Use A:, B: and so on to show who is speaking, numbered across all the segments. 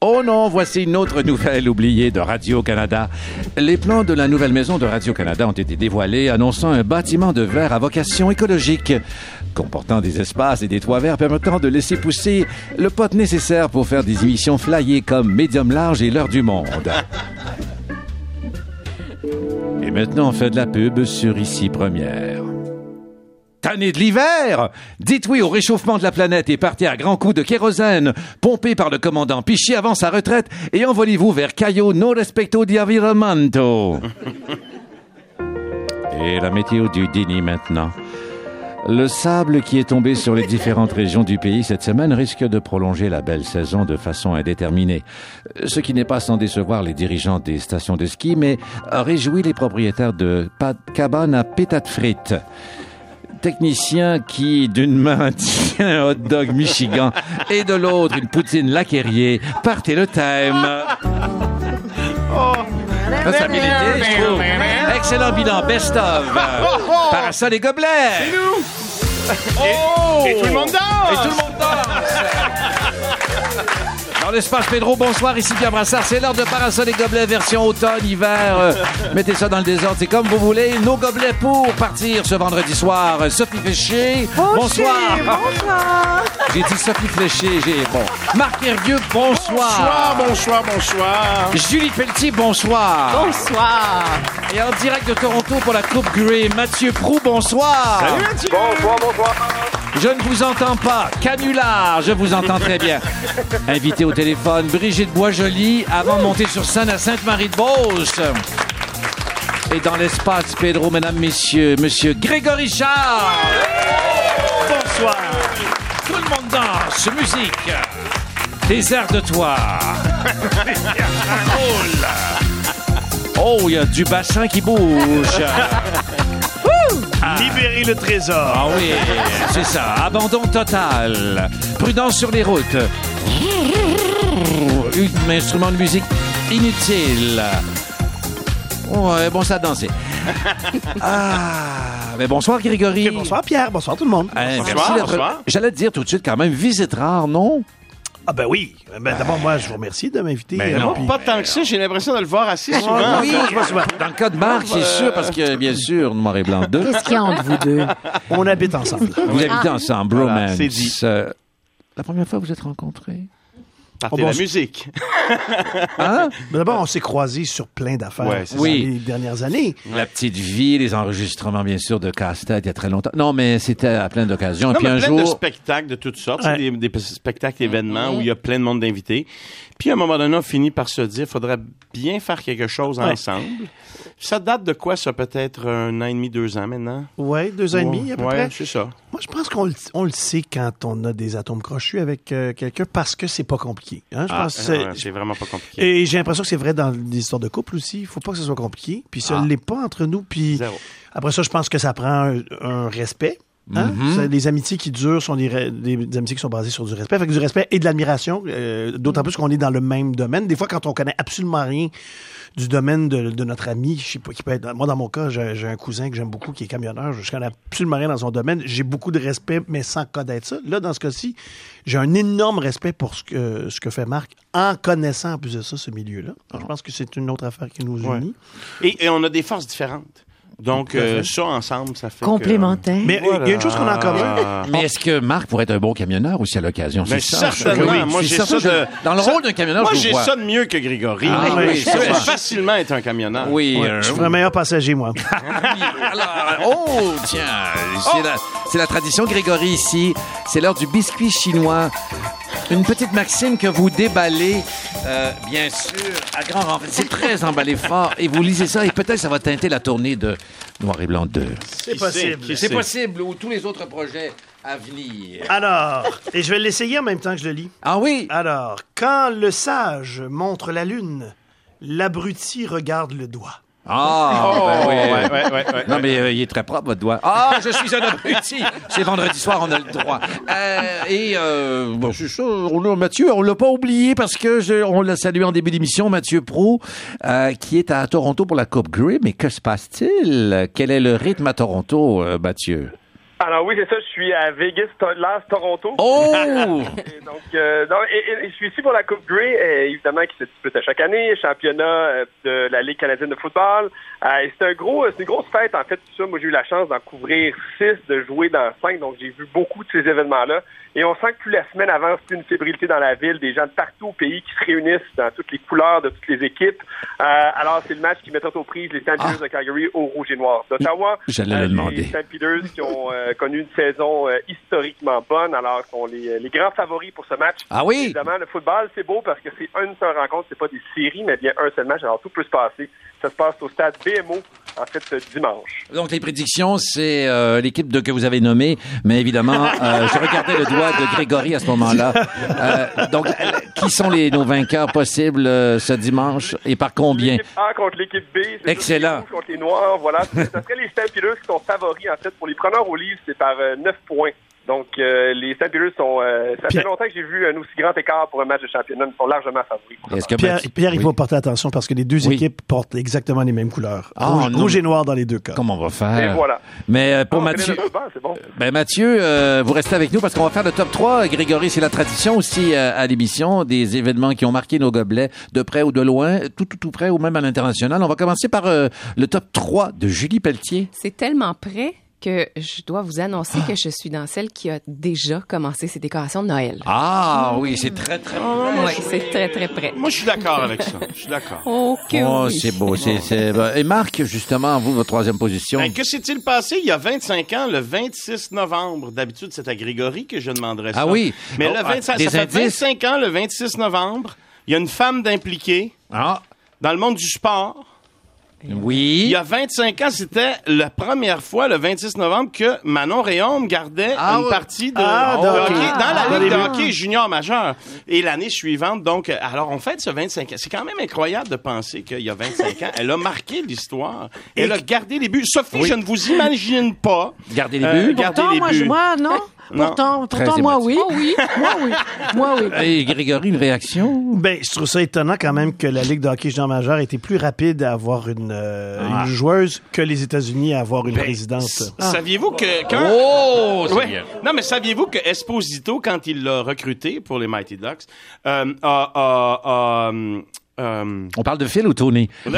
A: Oh non, voici une autre nouvelle oubliée de Radio-Canada. Les plans de la nouvelle maison de Radio-Canada ont été dévoilés, annonçant un bâtiment de verre à vocation écologique, comportant des espaces et des toits verts permettant de laisser pousser le pot nécessaire pour faire des émissions flyées comme Médium Large et L'heure du monde. Et maintenant, on fait de la pub sur Ici Première. Tanné de l'hiver Dites oui au réchauffement de la planète et partez à grands coups de kérosène, pompé par le commandant Piché avant sa retraite, et envolez-vous vers Cayo no respecto di environmento. Et la météo du déni maintenant. Le sable qui est tombé sur les différentes régions du pays cette semaine risque de prolonger la belle saison de façon indéterminée. Ce qui n'est pas sans décevoir les dirigeants des stations de ski, mais réjouit les propriétaires de cabanes à pétate frites. Technicien qui, d'une main, tient un hot dog Michigan et de l'autre une poutine laquerrier. Partez le thème. Ça, ça a bien été, je trouve. Excellent bilan, best of. Parasol et gobelets. Oh!
B: Et tout le monde danse!
A: Et tout le monde danse! Dans l'espace Pedro, bonsoir, ici Pierre Brassard. C'est l'heure de Parasol et gobelets version automne, hiver. Euh, mettez ça dans le désordre, c'est comme vous voulez. Nos gobelets pour partir ce vendredi soir. Euh, Sophie Fléché, bonsoir.
C: Bonsoir.
A: J'ai dit Sophie Fléché, j'ai bon. Marc Hervieux, bonsoir.
B: Bonsoir, bonsoir, bonsoir.
A: Julie Pelletier, bonsoir.
C: Bonsoir.
A: Et en direct de Toronto pour la Coupe Grey, Mathieu Prou, bonsoir.
B: Salut Mathieu!
D: Bonsoir, bonsoir.
A: Je ne vous entends pas. Canular, je vous entends très bien. Invité au téléphone, Brigitte Boisjoli, avant de monter sur scène à Sainte-Marie-de-Beauce. Et dans l'espace, Pedro, mesdames, messieurs, monsieur Grégory Charles. Bonsoir. Tout le monde danse, musique. Des airs de toi. Oh, il y a du bassin qui bouge.
B: Libérez le trésor.
A: Ah oui, c'est ça. Abandon total. Prudence sur les routes. Un instrument de musique inutile. Ouais, bon, ça a dansé. Ah, mais bonsoir, Grégory.
E: Bonsoir Pierre, bonsoir tout le monde.
A: Hein,
B: Bonsoir, bonsoir.
A: J'allais te dire tout de suite, quand même, visite rare, non?
E: Ah ben oui. Ben, D'abord, moi, je vous remercie de m'inviter.
A: Ben
E: euh,
A: non.
E: puis-
B: Pas tant que ça, j'ai l'impression de le voir assez souvent.
E: oui, je vois souvent.
A: Dans le cas de Marc, c'est sûr, parce que, bien sûr, Noir et Blanc 2,
C: Qu'est-ce qu'il y a entre vous deux?
E: On habite ensemble.
A: vous habitez ensemble,
B: Voilà,
A: bromance.
B: c'est dit.
A: Euh, la première fois que vous êtes rencontrés?
B: Partez
E: Oh,
B: la
E: bon,
B: musique.
A: Hein?
E: Mais D'abord, on s'est croisés sur plein d'affaires
B: Ouais, c'est
E: dans
A: ça. Oui.
E: les dernières années.
A: La petite vie, les enregistrements, bien sûr, de casse-tête il y a très longtemps. Non, mais c'était à plein d'occasions. Puis un
B: plein
A: jour...
B: de spectacles de toutes sortes,
E: Ouais.
B: des, des spectacles événements où il y a plein de monde d'invités. Puis à un moment donné, on finit par se dire, faudrait bien faire quelque chose
E: Ouais.
B: ensemble. Ça date de quoi, ça, peut-être un an et demi, deux ans maintenant?
E: Ouais, deux ans et demi à peu
B: ouais,
E: près.
B: c'est ça.
E: Moi, je pense qu'on le, on le sait quand on a des atomes crochus avec euh, quelqu'un parce que c'est pas compliqué. hein. Je
B: Ah,
E: pense que c'est-
B: vraiment pas compliqué.
E: Et j'ai l'impression que c'est vrai dans les histoires de couple aussi. Il faut pas que ce soit compliqué. Puis ça
B: Ah.
E: l'est pas entre nous. Puis
B: Zéro.
E: après ça, je pense que ça prend un, un respect. Hein? Ça, Les amitiés qui durent sont des, ra- des- des amitiés qui sont basées sur du respect. Fait que du respect et de l'admiration. euh, D'autant plus qu'on est dans le même domaine. Des fois, quand on connaît absolument rien du domaine de, de notre ami, je sais pas, qui peut être. Moi, dans mon cas, j'ai un cousin que j'aime beaucoup qui est camionneur. Je connais absolument rien dans son domaine. J'ai beaucoup de respect, mais sans connaître ça. Là, dans ce cas-ci, j'ai un énorme respect pour ce que, ce que fait Marc en connaissant en plus de ça ce milieu-là. Alors, Je pense que c'est une autre affaire qui nous
B: Ouais.
E: unit.
B: Et, et on a des forces différentes. Donc, euh, ça, ensemble, ça fait que-
C: Complémentaire.
E: Mais euh, il y a une chose qu'on a en commun.
B: Ah.
A: Mais est-ce que Marc pourrait être un bon camionneur aussi à l'occasion?
B: Ben,
A: C'est ça,
B: certainement.
A: je-
B: Moi, j'ai ça de-
A: je- Dans le
B: ça-
A: rôle d'un camionneur,
B: Moi,
A: je
B: j'ai ça de mieux que Grégory.
A: Ah,
B: Je
E: oui,
B: peux
E: c'est vrai.
B: facilement être un camionneur.
A: Oui.
E: Ouais,
A: euh,
E: je suis un meilleur passager, moi.
A: oui. Alors, oh, tiens, c'est la, c'est la tradition Grégory ici. C'est l'heure du biscuit chinois. Une petite maxime que vous déballez, euh, bien sûr, à grand renfort. C'est très emballé fort. Et vous lisez ça et peut-être ça va teinter la tournée de Noir et Blanc 2.
E: C'est possible.
A: C'est possible, ou tous les autres projets à venir.
E: Alors, et je vais l'essayer en même temps que je le lis.
A: Ah oui?
E: Alors, quand le sage montre la lune, l'abruti regarde le doigt.
A: Ah,
B: Oh,
A: ben oui.
B: ouais, ouais, ouais, ouais.
A: Non, mais euh, il est très propre, votre doigt. Ah, je suis un abruti! C'est vendredi soir, on a le droit. Euh, et, euh, bon, c'est ça, on a Mathieu, on l'a pas oublié parce que je- on l'a salué en début d'émission, Mathieu Pro, euh, qui est à Toronto pour la Coupe Grey. Mais que se passe-t-il? Quel est le rythme à Toronto, euh, Mathieu?
D: Alors oui, c'est ça, je suis à Vegas, Las, Toronto.
A: Oh!
D: Et donc, euh, non, et, et je suis ici pour la Coupe Grey, évidemment, qui se dispute à chaque année, championnat euh, de la Ligue canadienne de football. Euh, et c'est un gros, c'est une grosse fête, en fait, tout ça. Moi, j'ai eu la chance d'en couvrir six, de jouer dans cinq, donc j'ai vu beaucoup de ces événements-là. Et on sent que plus la semaine avance, plus une fébrilité dans la ville, des gens de partout au pays qui se réunissent dans toutes les couleurs de toutes les équipes. Euh, alors, c'est le match qui met aux prises les Stampeders de Calgary au rouge et noir d'Ottawa.
A: J'allais le
D: Euh,
A: demander.
D: Les Stampeders qui ont connu une saison euh, historiquement bonne, alors sont les, les grands favoris pour ce match.
A: Ah oui?
D: Évidemment, le football, c'est beau parce que c'est une seule rencontre, c'est pas des séries, mais bien un seul match, alors tout peut se passer. Ça se passe au stade BMO, en fait, ce dimanche.
A: Donc, les prédictions, c'est euh, l'équipe de, que vous avez nommée, mais évidemment, euh, je regardais le doigt de Grégory à ce moment-là. Euh, donc, euh, qui sont les, nos vainqueurs possibles euh, ce dimanche et par combien?
D: L'équipe A contre l'équipe B. c'est
A: Excellent.
D: les contre les noirs, voilà. Ça serait les qui sont favoris, en fait. Pour les preneurs au livre, c'est par euh, 9 points. Donc, euh, les Stampeders sont... euh, ça fait
E: Pierre-
D: longtemps que j'ai vu un aussi grand écart pour un match de championnat. Ils sont largement favoris.
A: Est-ce que
E: Pierre, Pierre, il faut porter attention parce que les deux
A: Oui.
E: équipes portent exactement les mêmes couleurs.
A: Ah,
E: rouge, et noir dans les deux cas.
A: Comment on va faire?
D: Et voilà.
A: Mais euh, pour
D: Ah,
A: Mathieu...
D: bon.
A: Ben Mathieu, euh, vous restez avec nous parce qu'on va faire le top 3. Grégory, c'est la tradition aussi euh, à l'émission, des événements qui ont marqué nos gobelets de près ou de loin, tout tout tout près ou même à l'international. On va commencer par euh, le top 3 de Julie Pelletier.
C: C'est tellement près que je dois vous annoncer que je suis dans celle qui a déjà commencé ses décorations de Noël.
A: Ah oui, c'est très très
C: Oui, c'est très, très près.
B: Moi, je suis d'accord avec ça. Je suis d'accord.
C: Oh, que
A: Oh,
C: oui.
A: c'est beau, et Marc justement, vous votre troisième position.
B: Ben, que s'est-il passé il y a 25 ans, le 26 novembre? D'habitude, c'est à Grégory que je demanderais ça.
A: Ah oui.
B: Mais
A: Oh,
B: le
A: ah,
B: 25,
A: des
B: ça fait
A: indices?
B: 25 ans, le 26 novembre, il y a une femme d'impliquée
A: Ah
B: dans le monde du sport.
A: Oui.
B: Il y a 25 ans, c'était la première fois, le 26 novembre, que Manon Réaume gardait
A: Ah
B: une partie de,
E: Ah,
B: de hockey dans la
E: Ah.
B: Ligue de hockey junior majeur. Et l'année suivante, donc, alors on fête ce 25 ans. C'est quand même incroyable de penser qu'il y a 25 ans, elle a marqué l'histoire. Elle a gardé les buts. Sophie,
A: Oui.
B: je ne vous imagine pas.
A: Gardez les
B: euh,
A: buts.
B: garder
F: Pourtant,
B: les
F: moi,
B: buts.
F: je, moi, non?
B: Non.
F: Pourtant,
A: Très
F: pourtant moi,
A: émotif.
F: oui. Moi, oui. Moi, oui.
A: Et Grégory, une réaction?
E: Ben, je trouve ça étonnant quand même que la Ligue de hockey junior majeur était plus rapide à avoir une, euh,
A: Ah.
E: une joueuse que les États-Unis à avoir une
B: Ben,
E: présidente.
B: s- Saviez-vous que quand...
A: Oh, c'est
B: Ouais.
A: bien.
B: Non, mais saviez-vous que Esposito, quand il l'a recruté pour les Mighty Ducks, euh, a, a- a, euh, euh,
A: On parle de Phil ou Tony?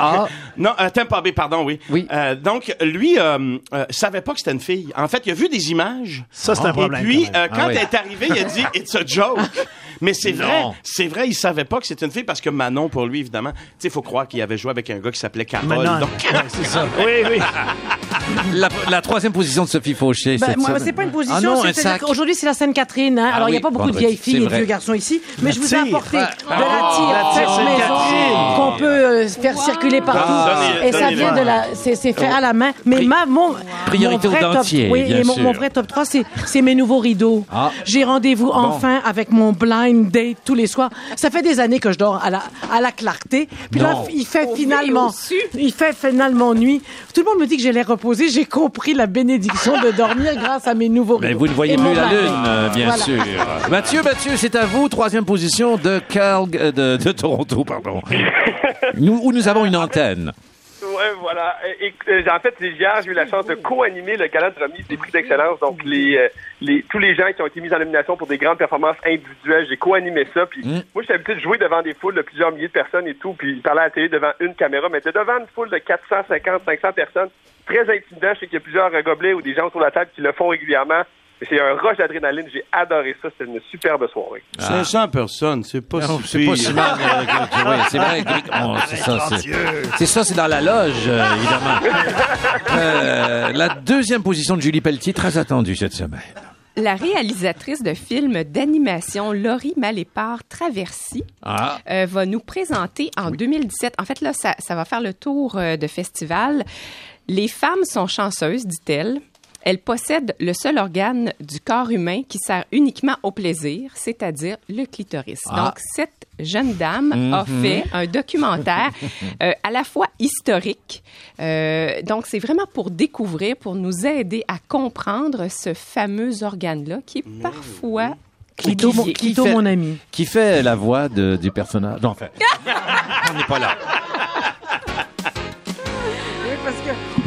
A: Ah,
B: non, euh, Tampa Bay, pardon, oui.
A: Oui.
B: Euh, donc, lui, euh, euh, savait pas que c'était une fille. En fait, il a vu des images.
E: Ça, c'est un problème.
B: Et puis,
E: quand
B: euh, quand
A: Ah oui.
B: elle est arrivée, il a dit It's a joke. Mais c'est vrai, c'est vrai, il savait pas que c'était une fille parce que Manon, pour lui, évidemment, tu sais, il faut croire qu'il avait joué avec un gars qui s'appelait Carole. Donc,
E: ouais, c'est ça. Oui, oui.
A: la, la troisième position de Sophie Fauché.
F: Ben, moi, c'est pas une position.
A: Ah sac.
F: Aujourd'hui, c'est la Sainte-Catherine. Hein.
A: Ah
F: Alors, il n'y
A: oui,
F: a pas beaucoup de vieilles filles
A: c'est
F: et de vieux garçons ici. Mais je vous ai apporté
A: Ah.
F: de la tire
E: la tire
F: maison qu'on peut euh, faire circuler partout.
B: Donnez-
F: et ça vient de la. C'est fait à la main. Mais ma, mon.
A: priorité
F: mon vrai
A: au
F: top-
A: dentier,
F: Oui,
A: bien
F: et mon,
A: sûr.
F: mon vrai top 3, c'est mes nouveaux rideaux.
A: Ah.
F: J'ai rendez-vous enfin avec mon blind date tous les soirs. Ça fait des années que je dors à la, à la clarté. Puis là, il fait
C: Au
F: finalement. Il fait finalement nuit. Tout le monde me dit que j'ai l'air reposé. J'ai compris la bénédiction de dormir grâce à mes nouveaux
A: Mais
F: rideaux.
A: vous ne voyez
F: Et
A: plus la lune, euh, bien
F: Voilà.
A: sûr. Mathieu, Mathieu, c'est à vous. Troisième position de Calg, euh, de, de Toronto, pardon. nous, où nous avons une antenne.
D: Ouais, voilà. Et, euh, en fait, hier, j'ai eu la chance de co-animer le gala de remise des prix d'excellence. Donc, les, euh, les, tous les gens qui ont été mis en nomination pour des grandes performances individuelles, j'ai co-animé ça. Puis,
A: Mm.
D: moi, j'ai l'habitude de jouer devant des foules de plusieurs milliers de personnes et tout, puis parler à la télé devant une caméra, mais devant une foule de 450, 500 personnes. Très intimidant. Je sais qu'il y a plusieurs euh, gobelets ou des gens autour de la table qui le font régulièrement. C'est un rush d'adrénaline. J'ai adoré ça. C'était une superbe soirée.
B: 500 personnes, c'est pas
A: Non,
B: si
A: c'est pas si mal. euh, oui, c'est vrai. que- oh, c'est ça, c'est, c'est ça, c'est dans la loge, euh, évidemment. Euh, la deuxième position de Julie Pelletier, très attendue cette semaine.
C: La réalisatrice de films d'animation Laurie Malépart Traversy
A: Ah,
C: euh, va nous présenter en 2017. En fait, là, ça, ça va faire le tour euh, de festival. Les femmes sont chanceuses, dit-elle. Elles possèdent le seul organe du corps humain qui sert uniquement au plaisir, c'est-à-dire le clitoris.
A: Ah.
C: Donc, cette jeune dame a fait un documentaire euh, à la fois historique. euh, donc, c'est vraiment pour découvrir, pour nous aider à comprendre ce fameux organe-là qui est parfois
F: Clito, mon. Clito,
A: fait-
F: mon ami.
A: qui fait la voix de- du personnage? Non, en fait, on n'est pas là.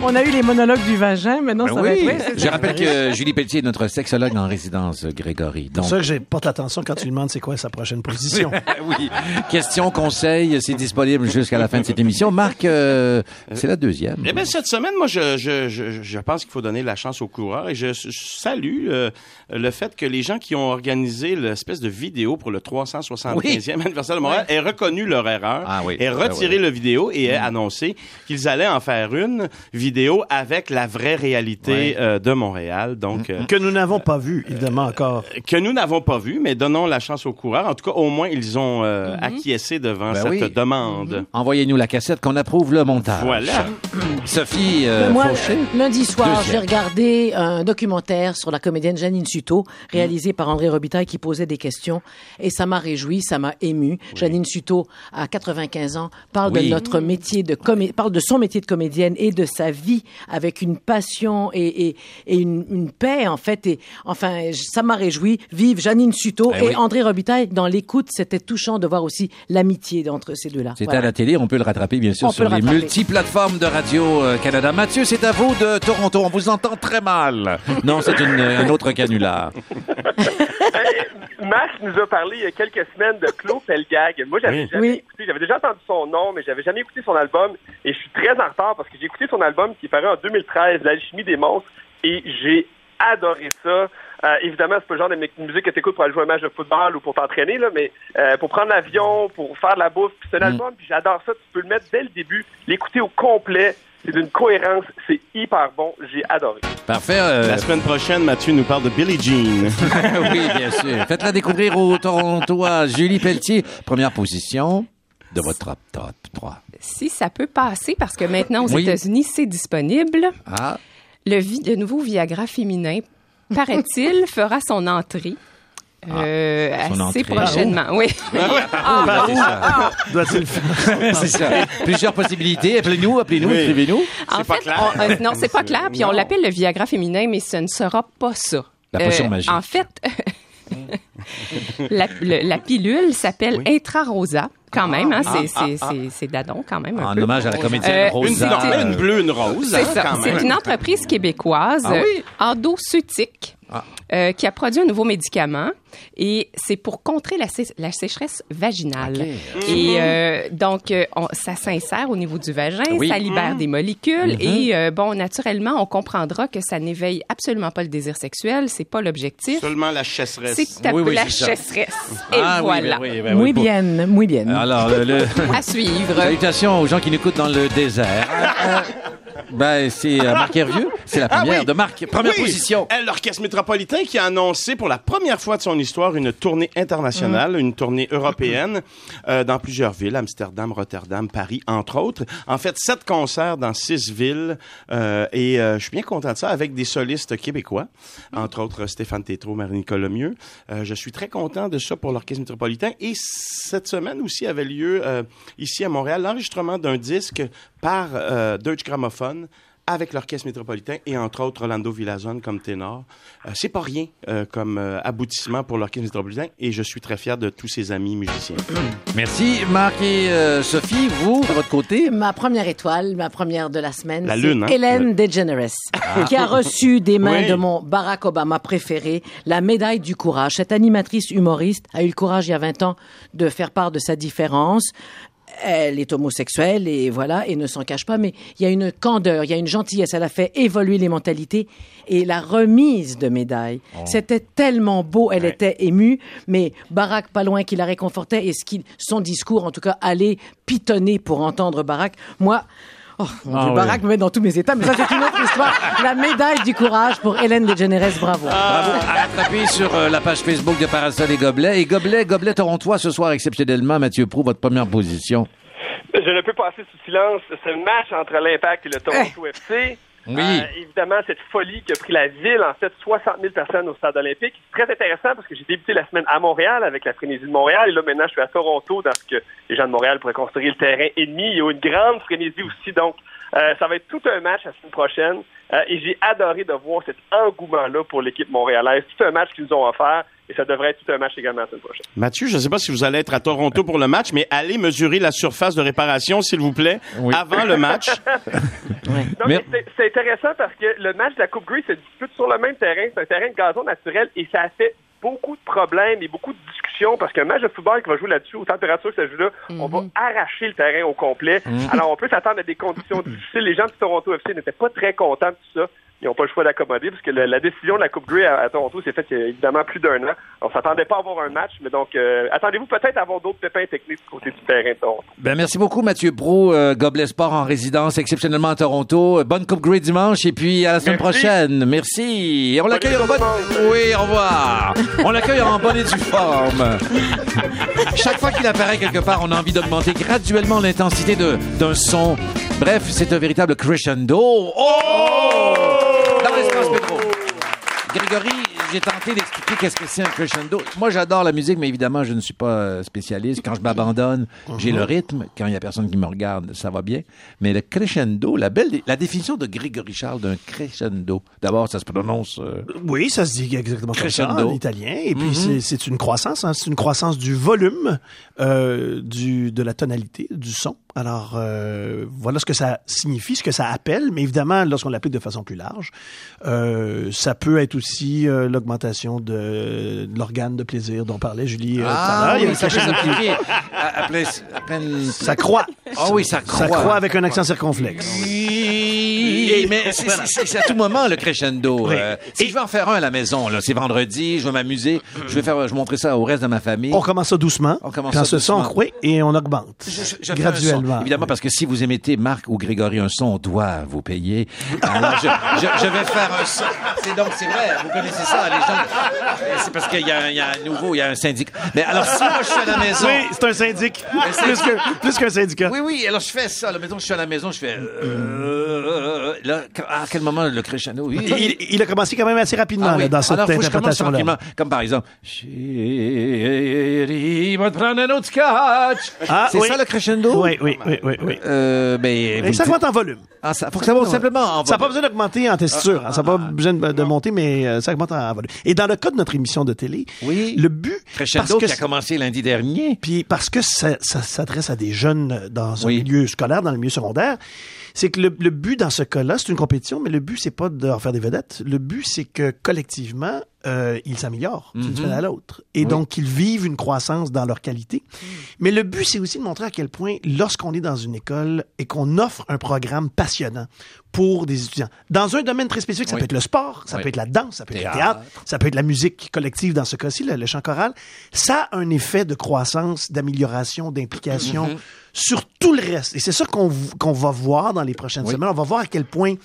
F: On a eu les monologues du vagin, maintenant
A: Ben
F: ça va
A: oui.
F: être... oui, c'est
A: Je
F: ça.
A: rappelle que Julie Pelletier est notre sexologue en résidence, Grégory.
E: C'est
A: Donc,
E: pour ça que je porte attention quand tu lui demandes c'est quoi sa prochaine position.
A: oui. Questions, conseils, c'est disponible jusqu'à la fin de cette émission. Marc, euh, c'est la deuxième.
B: Eh bien, cette semaine, moi, je, je, je, je pense qu'il faut donner la chance aux coureurs et je, je salue euh, le fait que les gens qui ont organisé l'espèce de vidéo pour le 375e anniversaire de Montréal aient reconnu leur erreur,
A: Ah oui.
B: aient
A: Ah
B: retiré
A: oui.
B: le vidéo et aient annoncé qu'ils allaient en faire une vidéo avec la vraie réalité
A: Ouais.
B: euh, de Montréal. Donc, euh,
E: que nous n'avons pas vu, évidemment, encore.
B: que nous n'avons pas vu, mais donnons la chance aux coureurs. En tout cas, au moins, ils ont euh, acquiescé devant
A: Ben
B: cette
A: oui.
B: demande.
A: Envoyez-nous la cassette qu'on approuve le montage.
B: Voilà.
A: Sophie euh,
F: moi,
A: Fauché.
F: lundi soir, j'ai regardé un documentaire sur la comédienne Janine Suto, réalisé par André Robitaille, qui posait des questions. Et ça m'a réjoui, ça m'a ému. Janine Suto, à 95 ans, parle
A: Oui.
F: de notre métier de comé parle de son métier de comédienne et de sa vie avec une passion et, et, et une, une paix, en fait. Et enfin, ça m'a réjoui. Vive Janine Suto
A: Ben
F: et
A: oui.
F: André Robitaille. Dans l'écoute, c'était touchant de voir aussi l'amitié entre ces deux-là.
A: C'était
F: Voilà.
A: à la télé, on peut le rattraper bien sûr
F: On
A: sur
F: le
A: les
F: rattraper.
A: multiplateformes de Radio-Canada. Mathieu, c'est à vous de Toronto. On vous entend très mal. Non, c'est un autre canular.
D: Max nous a parlé il y a quelques semaines de Claude Pelgag. Moi, j'avais
B: Oui.
D: jamais
F: Oui.
D: écouté, j'avais déjà entendu son nom, mais j'avais jamais écouté son album. Et je suis très en retard parce que j'ai écouté son album qui paraît en 2013, L'alchimie des monstres, et j'ai adoré ça. Euh, évidemment, c'est pas le genre de mu- musique que tu écoutes pour aller jouer un match de football ou pour t'entraîner, là, mais euh, pour prendre l'avion, pour faire de la bouffe. Puis c'est un album, puis j'adore ça. Tu peux le mettre dès le début, l'écouter au complet. C'est d'une cohérence, c'est hyper bon. J'ai adoré.
A: Parfait. euh,
B: La semaine prochaine, Mathieu nous parle de Billie Jean.
A: oui, bien sûr. Faites-la découvrir aux Torontois. Julie Pelletier, première position de votre top, top 3.
C: Si ça peut passer, parce que maintenant aux
A: Oui.
C: États-Unis, c'est disponible.
A: Ah,
C: Le, vi- le nouveau Viagra féminin, paraît-il, fera son entrée. Euh,
A: Ah, son
C: assez
A: entrée.
C: prochainement, oui.
A: ah, bah, c'est ça.
E: Doit-il faire?
A: c'est ça. Plusieurs possibilités. Appelez-nous, appelez-nous,
B: Oui.
A: écrivez-nous.
C: En fait,
B: clair.
C: on- euh, non, c'est pas clair. Puis on l'appelle le Viagra féminin, mais ce ne sera pas ça. Euh,
A: La potion magique.
C: En fait, la, le- la pilule s'appelle Intrarosa, quand même. Hein, c'est, c'est dadon, quand même. Un
A: En
C: peu.
A: hommage à la comédienne
C: Euh,
B: Une,
A: Rosa.
B: non, une bleue, une rose.
C: C'est
B: hein,
C: ça. C'est une entreprise québécoise,
A: Ah oui?
C: euh, endoceutique,
A: Ah.
C: euh, qui a produit un nouveau médicament et c'est pour contrer la, sé- la sécheresse vaginale. Et euh, donc, euh, on- ça s'insère au niveau du vagin,
A: Oui.
C: ça libère des molécules et euh, bon, naturellement, on comprendra que ça n'éveille absolument pas le désir sexuel, c'est pas l'objectif.
B: Seulement la chasseresse.
C: C'est
A: Oui, oui,
C: la chasseresse. Et
A: Ah, oui,
C: voilà.
A: ben oui, ben oui,
F: Muy
A: pour-
F: bien, muy bien.
A: Alors, le- le-
C: À suivre.
A: Salutations aux gens qui nous écoutent dans le désert. Ben, c'est euh, Marc Hervieux. C'est la première
B: Ah oui.
A: de Marc. Première
B: Oui.
A: position.
B: Euh, L'Orchestre métropolitain qui a annoncé pour la première fois de son histoire une tournée internationale, une tournée européenne euh, dans plusieurs villes, Amsterdam, Rotterdam, Paris, entre autres. En fait, sept concerts dans six villes euh, et euh, je suis bien content de ça avec des solistes québécois, entre autres Stéphane Tétrault, Marie-Nicole Lemieux. Euh, je suis très content de ça pour l'Orchestre métropolitain et cette semaine aussi avait lieu euh, ici à Montréal l'enregistrement d'un disque par euh, Deutsche Grammophon avec l'Orchestre métropolitain et entre autres Rolando Villazone comme ténor. Euh, c'est pas rien euh, comme euh, aboutissement pour l'Orchestre métropolitain et je suis très fier de tous ses amis musiciens.
A: Merci, Marc et euh, Sophie. Vous, de votre côté?
F: Ma première étoile, ma première de la semaine,
B: La lune, hein?
F: Hélène DeGeneres, qui a reçu des mains
B: Oui.
F: de mon Barack Obama préféré la médaille du courage. Cette animatrice humoriste a eu le courage il y a 20 ans de faire part de sa différence. Elle est homosexuelle et voilà, et ne s'en cache pas, mais il y a une candeur, il y a une gentillesse. Elle a fait évoluer les mentalités et la remise de médaille. C'était tellement beau, elle était émue, mais Barack, pas loin, qui la réconfortait et ce qui, son discours, en tout cas, allait pitonner pour entendre Barack. Moi, Oh, mon
A: Ah
F: Dieu,
A: oui.
F: Barack me met dans tous mes états, mais ça, c'est une autre histoire. La médaille du courage pour Hélène DeGeneres, bravo.
A: Bravo. À rattraper sur euh, la page Facebook de Parasol et Gobelet. Et Gobelet, Gobelet Torontois ce soir exceptionnellement. Mathieu Prou, votre première position.
D: Je ne peux passer sous silence ce match entre l'Impact et le Toronto FC.
A: Oui.
D: Euh, évidemment, cette folie qui a pris la ville, en fait, 60 000 personnes au stade olympique. C'est très intéressant parce que j'ai débuté la semaine à Montréal avec la frénésie de Montréal et là, maintenant, je suis à Toronto dans ce que les gens de Montréal pourraient construire le terrain ennemi. Il y a une grande frénésie aussi, donc euh, ça va être tout un match la semaine prochaine Euh, et j'ai adoré de voir cet engouement-là pour l'équipe montréalaise. Tout un match qu'ils nous ont offert. et ça devrait être tout un match également la semaine prochaine.
B: Mathieu, je ne sais pas si vous allez être à Toronto pour le match, mais allez mesurer la surface de réparation, s'il vous plaît, avant le match.
D: C'est intéressant parce que le match de la Coupe Grey se dispute sur le même terrain. C'est un terrain de gazon naturel et ça a fait beaucoup de problèmes et beaucoup de parce qu'un match de football qui va jouer là-dessus, aux températures que ça joue là, on va arracher le terrain au complet. Alors, on peut s'attendre à des conditions difficiles. Les gens de Toronto FC n'étaient pas très contents de tout ça. Ils n'ont pas le choix d'accommoder parce que la, la décision de la Coupe Grey à, à Toronto s'est faite il y a évidemment plus d'un an. On s'attendait pas à avoir un match, mais donc euh, attendez-vous peut-être à avoir d'autres pépins techniques du côté du terrain de Toronto.
A: Ben, merci beaucoup, Mathieu Pro, euh, Gobelet Sport en résidence exceptionnellement à Toronto. Euh, Bonne Coupe Grey dimanche et puis à la semaine
D: Merci.
A: prochaine. Merci. Et on l'accueille en bonne... Oui, au revoir. on l'accueille en bonne et due forme. Chaque fois qu'il apparaît quelque part, on a envie d'augmenter graduellement l'intensité de- d'un son. Bref, c'est un véritable crescendo. Oh! Dans l'espace métro. Grégory, j'ai tenté d'expliquer qu'est-ce que c'est un crescendo. Moi, j'adore la musique, mais évidemment, je ne suis pas euh, spécialiste. Quand je m'abandonne, j'ai le rythme. Quand il y a personne qui me regarde, ça va bien. Mais le crescendo, la belle, la définition de Grégory Charles d'un crescendo. D'abord, ça se prononce. euh,
E: Oui, ça se dit exactement comme ça
A: Crescendo.
E: en italien. Et puis, c'est- c'est une croissance. hein. C'est une croissance du volume, euh, du, de la tonalité, du son. Alors, euh, voilà ce que ça signifie, ce que ça appelle. Mais évidemment, lorsqu'on l'applique de façon plus large, euh, ça peut être aussi euh, l'augmentation de, de l'organe de plaisir dont parlait Julie. euh, tout à l'heure. Il y a
A: oui, ça peut s'appliquer à, à plein- à peine-
E: Ça croît.
A: Ah oui, ça croît.
E: Ça croît avec un accent circonflexe.
A: Oui, mais c'est- à tout moment le crescendo.
E: Oui.
A: Euh, si je veux en faire un à la maison, là, c'est vendredi, je veux m'amuser, je vais faire, je vais montrer ça au reste de ma famille.
E: On commence ça doucement.
A: On commence
E: Quand
A: ça
E: ce son
A: doucement.
E: croît et on augmente.
A: Je- je- je fais un
E: graduellement.
A: Son. Évidemment, parce que si vous émettez Marc ou Grégory un son, on doit vous payer. Alors, je, je- je vais faire un son. C'est donc, c'est vrai, vous connaissez ça, les gens. C'est parce qu'il y, a il y a un nouveau, il y a un syndicat. Mais alors, si moi, je suis à la maison.
E: Oui, c'est un syndic.
A: c'est-
E: Plus que- plus qu'un syndicat.
A: Oui, oui, alors je fais ça. Là, mettons, je suis à la maison, je fais. euh, là, à quel moment le crescendo? Oui.
E: Il, il a commencé quand même assez rapidement
A: Ah oui.
E: là, dans cette
A: Alors,
E: interprétation-là.
A: Comme par exemple, Chérie, va te prendre un autre scotch.
E: Ah,
A: c'est
E: oui.
A: ça le crescendo?
E: Oui, oui, oui, oui. oui.
A: Euh, ben,
E: Mais
A: vous
E: ça augmente en volume.
A: Ah, ça, faut que ça monte simplement en
E: Ça n'a pas
A: volume.
E: besoin d'augmenter en tessiture. hein. Ça n'a pas besoin de, de monter, mais euh, ça augmente en volume. Et dans le cas de notre émission de télé,
A: Oui.
E: le but,
A: Crescendo
E: parce que
A: qui a commencé lundi dernier.
E: Puis parce que ça, ça s'adresse à des jeunes dans un milieu scolaire, dans le milieu secondaire, c'est que le, le but dans ce cas-là, c'est une compétition, mais le but, c'est pas de leur faire des vedettes. Le but, c'est que collectivement, euh, ils s'améliorent d'une semaine à l'autre. Et donc, qu'ils vivent une croissance dans leur qualité. Mais le but, c'est aussi de montrer à quel point, lorsqu'on est dans une école et qu'on offre un programme passionnant pour des étudiants, dans un domaine très spécifique, ça
A: Oui.
E: peut être le sport, ça
A: Oui.
E: peut être la danse, ça peut être le
A: Théâtre.
E: ça peut être la musique collective dans ce cas-ci, le, le chant choral, ça a un effet de croissance, d'amélioration, d'implication
A: Mm-hmm.
E: sur tout le reste. Et c'est ça qu'on qu'on va voir dans les prochaines semaines. On va voir à quel point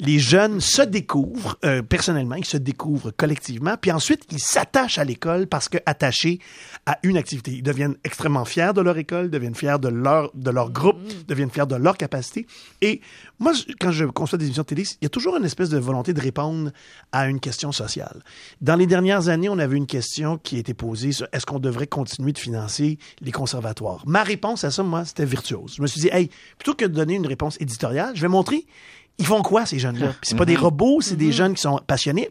E: les jeunes se découvrent euh, personnellement, ils se découvrent collectivement, puis ensuite ils s'attachent à l'école parce que attachés à une activité, ils deviennent extrêmement fiers de leur école, deviennent fiers de leur de leur groupe, deviennent fiers de leur capacité. Et moi, quand je conçois des émissions de télé, il y a toujours une espèce de volonté de répondre à une question sociale. Dans les dernières années, on avait une question qui été posée sur est-ce qu'on devrait continuer de financer les conservatoires? Ma réponse à ça, moi, c'était virtuose. Je me suis dit, hey, plutôt que de donner une réponse éditoriale, je vais montrer ils font quoi, ces jeunes-là? C'est pas des robots, c'est des jeunes qui sont passionnés.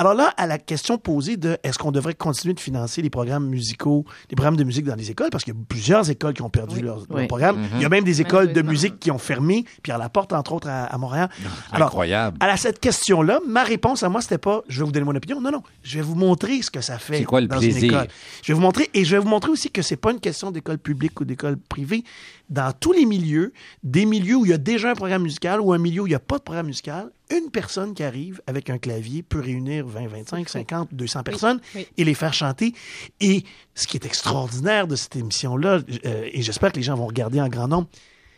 E: Alors là, à la question posée de est-ce qu'on devrait continuer de financer les programmes musicaux, les programmes de musique dans les écoles, parce qu'il y a plusieurs écoles qui ont perdu leur, leur
F: Oui.
E: programme. Il y a même des écoles de musique qui ont fermé, Pierre Laporte, entre autres, à, à Montréal. Alors,
A: Incroyable.
E: à cette question-là, ma réponse à moi, c'était pas je vais vous donner mon opinion. Non, non. Je vais vous montrer ce que ça fait
A: C'est quoi le
E: dans
A: plaisir?
E: une école. Je vais vous montrer, et je vais vous montrer aussi que c'est pas une question d'école publique ou d'école privée. Dans tous les milieux, des milieux où il y a déjà un programme musical ou un milieu où il n'y a pas de programme musical, une personne qui arrive avec un clavier peut réunir 20, 25, 50, 200 personnes
C: oui.
E: et les faire chanter. Et ce qui est extraordinaire de cette émission-là, euh, et j'espère que les gens vont regarder en grand nombre,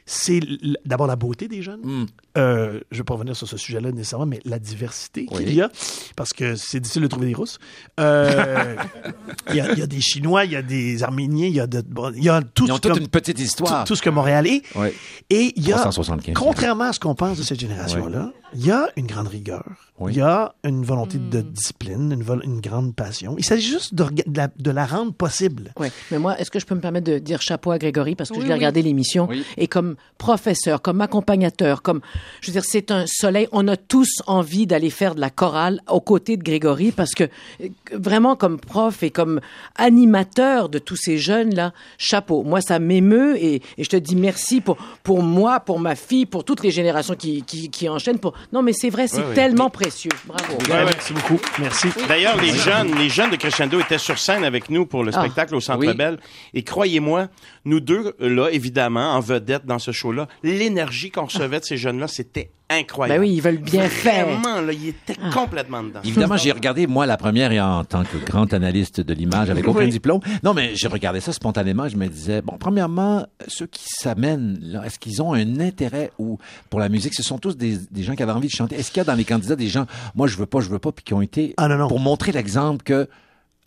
E: c'est d'abord la beauté des jeunes.
A: Hmm.
E: Euh, je ne vais pas revenir sur ce sujet-là nécessairement, mais la diversité
A: Oui.
E: qu'il y a, parce que c'est difficile de trouver des Russes. Euh, Il y, a, il y a des Chinois, il y a des Arméniens, il y a, de, bon, il y a tout,
A: Ils ont
E: ce
A: toute
E: que-
A: une petite histoire.
E: tout, tout ce que Montréal est.
A: Oui.
E: Et il y a,
A: 375.
E: contrairement à ce qu'on pense de cette génération-là, il y a une grande rigueur.
A: Oui.
E: Il y a une volonté de discipline, une, vol- une grande passion. Il s'agit juste de, la, de la rendre possible.
F: Mais moi, est-ce que je peux me permettre de dire chapeau à Grégory parce que
C: Oui,
F: je l'ai
C: oui.
F: regardé l'émission
A: Oui.
F: et comme professeur, comme accompagnateur, comme, je veux dire, c'est un soleil. On a tous envie d'aller faire de la chorale aux côtés de Grégory parce que euh, vraiment comme prof et comme animateur de tous ces jeunes là, chapeau. Moi, ça m'émeut et, et je te dis merci pour pour moi, pour ma fille, pour toutes les générations qui qui, qui enchaînent. Pour non, mais c'est vrai, c'est tellement précieux. Bravo.
E: Ouais, Merci beaucoup. Merci.
B: D'ailleurs, les jeunes, les jeunes de Crescendo étaient sur scène avec nous pour le
F: Ah.
B: spectacle au Centre
A: Oui.
B: Bell. Et croyez-moi, nous deux, là, évidemment, en vedette dans ce show-là, l'énergie qu'on recevait de ces jeunes-là, c'était incroyable.
F: Ben oui, ils veulent bien faire. Ah.
B: Vraiment, là, ils étaient complètement dedans.
A: Évidemment, j'ai regardé, moi, la première, et en tant que grand analyste de l'image, avec aucun
F: Oui.
A: diplôme. Non, mais j'ai regardé ça spontanément. Je me disais, bon, premièrement, ceux qui s'amènent, là, est-ce qu'ils ont un intérêt ou pour la musique? Ce sont tous des, des gens qui avaient envie de chanter. Est-ce qu'il y a dans les candidats des gens, moi, je veux pas, je veux pas, puis qui ont été
E: Ah, non, non.
A: pour montrer l'exemple que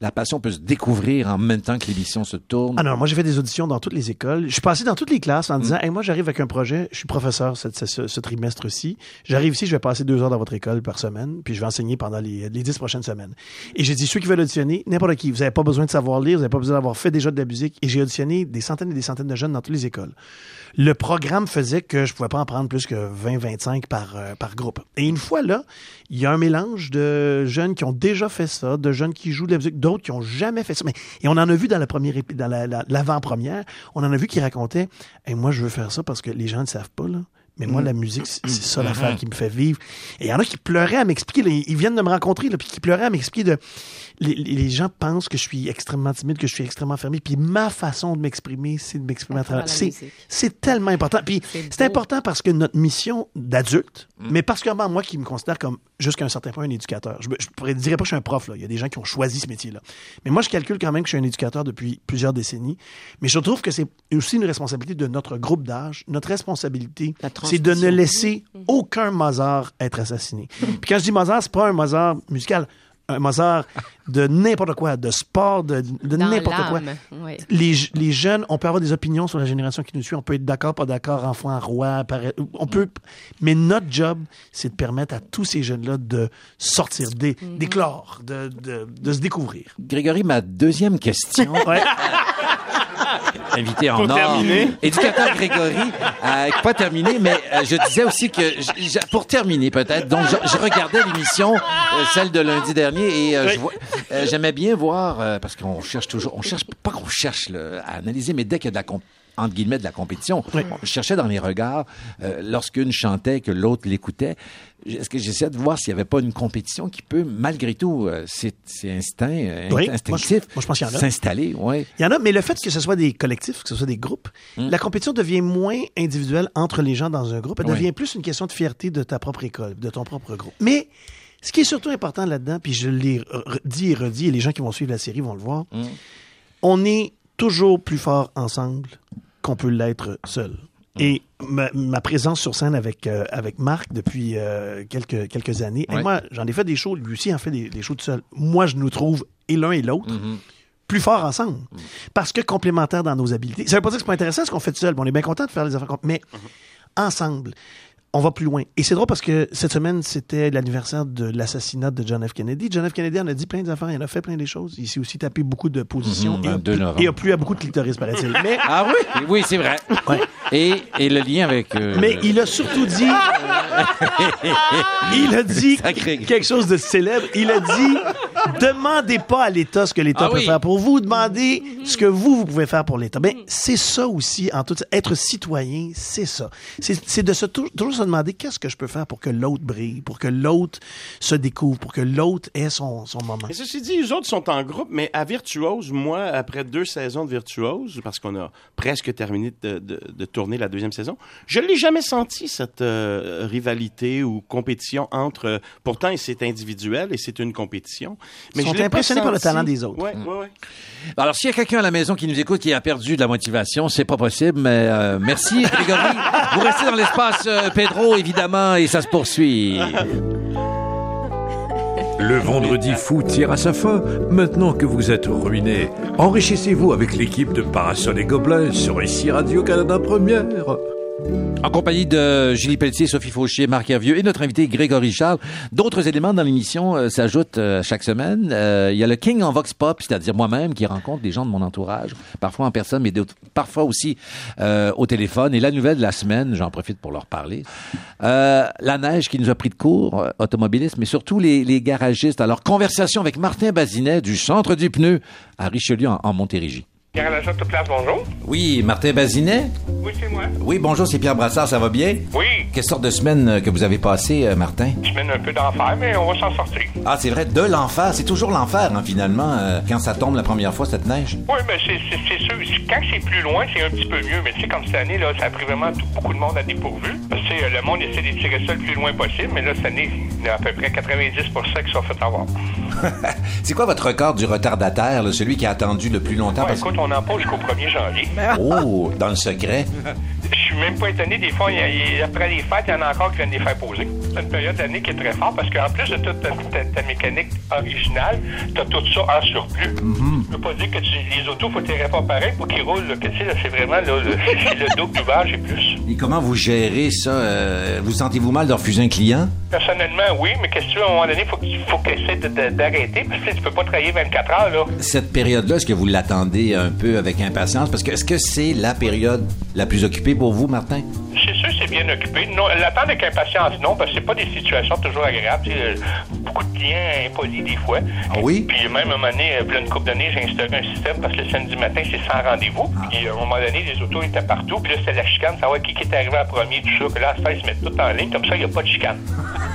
A: la passion peut se découvrir en même temps que l'émission se tourne?
E: Ah non, moi j'ai fait des auditions dans toutes les écoles. Je suis passé dans toutes les classes en disant, hey, moi j'arrive avec un projet, je suis professeur cette- ce- ce trimestre-ci. J'arrive ici, je vais passer deux heures dans votre école par semaine, puis je vais enseigner pendant les, les dix prochaines semaines. Et j'ai dit, ceux qui veulent auditionner, n'importe qui, vous n'avez pas besoin de savoir lire, vous n'avez pas besoin d'avoir fait déjà de la musique. Et j'ai auditionné des centaines et des centaines de jeunes dans toutes les écoles. Le programme faisait que je pouvais pas en prendre plus que 20-25 par, euh, par groupe. Et une fois là, il y a un mélange de jeunes qui ont déjà fait ça, de jeunes qui jouent de la musique, d'autres qui ont jamais fait ça. Mais, et on en a vu dans la première dans la- la- l'avant-première, on en a vu qui racontaient hey, moi je veux faire ça parce que les gens ne savent pas là. Mais moi, la musique, c'est ça l'affaire qui me fait vivre. Et il y en a qui pleuraient à m'expliquer. Ils viennent de me rencontrer, là, puis qui pleuraient à m'expliquer de. Les, gens pensent que je suis extrêmement timide, que je suis extrêmement fermé. Puis ma façon de m'exprimer, c'est de m'exprimer à travers. C'est tellement important. Puis
C: C'est
E: important parce que notre mission d'adulte, mais particulièrement moi qui me considère comme jusqu'à un certain point un éducateur. Je, pourrais dirais pas que je suis un prof là. Il y a des gens qui ont choisi ce métier-là. Mais moi je calcule quand même que je suis un éducateur depuis plusieurs décennies. Mais je trouve que c'est aussi une responsabilité de notre groupe d'âge. Notre responsabilité, c'est de ne laisser aucun Mozart être assassiné. Puis quand je dis Mozart, c'est pas un Mozart musical. Un Mozart de n'importe quoi, de sport, de, n'importe quoi
C: oui.
E: les, les jeunes, on peut avoir des opinions sur la génération qui nous suit. On peut être d'accord, pas d'accord, enfant, roi, on peut. Mais notre job, c'est de permettre à tous ces jeunes-là de sortir, d'é- d'éclore, de, de, de se découvrir.
A: Grégory, ma deuxième question.
E: Ouais.
A: invité en or.
B: terminer.
A: Éducateur Grégory, euh, pas terminé, mais euh, je disais aussi que, pour terminer peut-être, donc je, je regardais l'émission, euh, celle de lundi dernier, et euh, je
B: Oui.
A: vois- euh, j'aimais bien voir, euh, parce qu'on cherche toujours, on cherche, pas qu'on cherche là, à analyser, mais dès qu'il y a de la comp- entre guillemets de la compétition,
E: Oui.
A: on cherchait dans les regards, euh, lorsqu'une chantait, que l'autre l'écoutait, est-ce que j'essayais de voir s'il n'y avait pas une compétition qui peut, malgré tout, euh, c'est instinct, euh,
E: Oui,
A: instinctif,
E: je- je
A: s'installer, ouais.
E: Il y en a, mais le fait que ce soit des collectifs, que ce soit des groupes, la compétition devient moins individuelle entre les gens dans un groupe. Elle devient plus une question de fierté de ta propre école, de ton propre groupe. Mais ce qui est surtout important là-dedans, puis je l'ai dit et redit, et les gens qui vont suivre la série vont le voir, on est toujours plus fort ensemble qu'on peut l'être seul. Et ma, ma présence sur scène avec, euh, avec Marc depuis euh, quelques, quelques années, et moi, j'en ai fait des shows, lui aussi en fait des, des shows tout seul. Moi, je nous trouve, et l'un et l'autre, plus forts ensemble. Parce que complémentaires dans nos habiletés. Ça veut pas dire que c'est pas intéressant ce qu'on fait tout seul. mais On est bien content de faire les affaires. Mais ensemble, on va plus loin. Et c'est drôle parce que cette semaine, c'était l'anniversaire de l'assassinat de John F. Kennedy. John F. Kennedy en a dit plein d'affaires. Il en a fait plein des choses. Il s'est aussi tapé beaucoup de positions.
A: Mhm,
E: et, a
A: 22
E: plu-
A: novembre.
E: et a plu à beaucoup de clitoris, paraît-il. Mais,
A: Ah oui, oui, c'est vrai.
E: Ouais.
A: Et, et le lien avec. euh,
E: mais il a surtout dit. il a dit
A: Sacré.
E: quelque chose de célèbre. Il a dit demandez pas à l'État ce que l'État
A: Ah
E: peut
A: oui.
E: faire pour vous, demandez ce que vous, vous pouvez faire pour l'État. Ben, c'est ça aussi, en tout être citoyen, c'est ça. C'est de se, tou- toujours se demander qu'est-ce que je peux faire pour que l'autre brille, pour que l'autre se découvre, pour que l'autre ait son, son moment.
B: Mais ceci dit, les autres sont en groupe, mais à Virtuose, moi, après deux saisons de Virtuose, parce qu'on a presque terminé de, de- de tourner la deuxième saison, je ne l'ai jamais senti, cette euh, rivalité ou compétition entre... euh, pourtant, c'est individuel et c'est une compétition. Mais
E: Ils sont
B: je
E: impressionnés par le talent des autres.
B: Ouais, ouais, ouais.
A: Alors, s'il y a quelqu'un à la maison qui nous écoute qui a perdu de la motivation, c'est pas possible, mais euh, merci, Grégory. Vous restez dans l'espace euh, Pedro, évidemment, et ça se poursuit.
G: Le vendredi fou tire à sa fin. Maintenant que vous êtes ruiné, enrichissez-vous avec l'équipe de Parasol et Gobelins sur ici Radio-Canada Première.
H: En compagnie de Julie Pelletier, Sophie Fauchier, Marc Hervieux et notre invité Grégory Charles. D'autres éléments dans l'émission euh, s'ajoutent euh, chaque semaine. Euh, il y a le King en Vox Pop, c'est-à-dire moi-même qui rencontre des gens de mon entourage, parfois en personne, mais parfois aussi au téléphone. Et la nouvelle de la semaine, j'en profite pour leur parler. La neige qui nous a pris de court, automobilistes, mais surtout les, les garagistes. Alors, conversation avec Martin Bazinet du Centre du Pneu à Richelieu en, en Montérégie.
G: Garage Auto Place, bonjour.
A: Oui, Martin Bazinet?
G: Oui, c'est moi.
A: Oui, bonjour, c'est Pierre Brassard, ça va bien?
G: Oui,
A: Quelle sorte de semaine euh, que vous avez passé, euh, Martin?
G: je mène un peu d'enfer, mais on va s'en sortir.
A: Ah, c'est vrai, de l'enfer. C'est toujours l'enfer, hein, finalement, euh, quand ça tombe la première fois, cette neige.
G: Oui, mais c'est sûr. Quand c'est plus loin, c'est un petit peu mieux. Mais tu sais, comme cette année, là, ça a pris vraiment tout- beaucoup de monde à dépourvu. Parce que le monde essaie d'étirer ça le plus loin possible, mais là, cette année, il y a à peu près 90% qui sont fait avoir.
A: c'est quoi votre record du retardataire, là, celui qui a attendu le plus longtemps?
G: Ouais,
A: parce-
G: écoute, on en pose jusqu'au 1er janvier.
A: Oh, dans le secret.
G: Je suis même pas étonné. Des fois, il y a- il y a- après les fêtes, il y en a encore qui viennent les faire poser. C'est une période d'année qui est très forte parce qu'en plus de toute ta, ta- ta mécanique originale, tu as tout ça en surplus. Je peux pas dire que tu- les autos, faut les pas pareil pour qu'ils roulent. c'est vraiment là, le, le double d'ouvrage et plus.
A: Et comment vous gérez ça? euh, vous sentez-vous mal de refuser un client?
G: Personnellement, oui, mais qu'est-ce que tu veux, à un moment donné, faut qu'il faut essaie d'arrêter parce que tu peux pas travailler 24 heures, là.
A: Cette période-là, est-ce que vous l'attendez un peu avec impatience? Parce que est-ce que c'est la période la plus occupée pour vous, Martin?
G: Bien occupé. Non, l'attendre avec impatience, non, parce que c'est pas des situations toujours agréables. Euh, beaucoup de clients impolis des fois.
A: Ah oui?
G: Puis même à un moment donné, euh, puis une couple d'années, j'ai instauré un système parce que le samedi matin, c'est sans rendez-vous.
A: Ah.
G: Puis à un moment donné, les autos étaient partout. Puis là, c'était la chicane, savoir qui qui est arrivé en premier, tout ça. Puis là, à se mettent tout en ligne. Comme ça, il n'y a pas de chicane.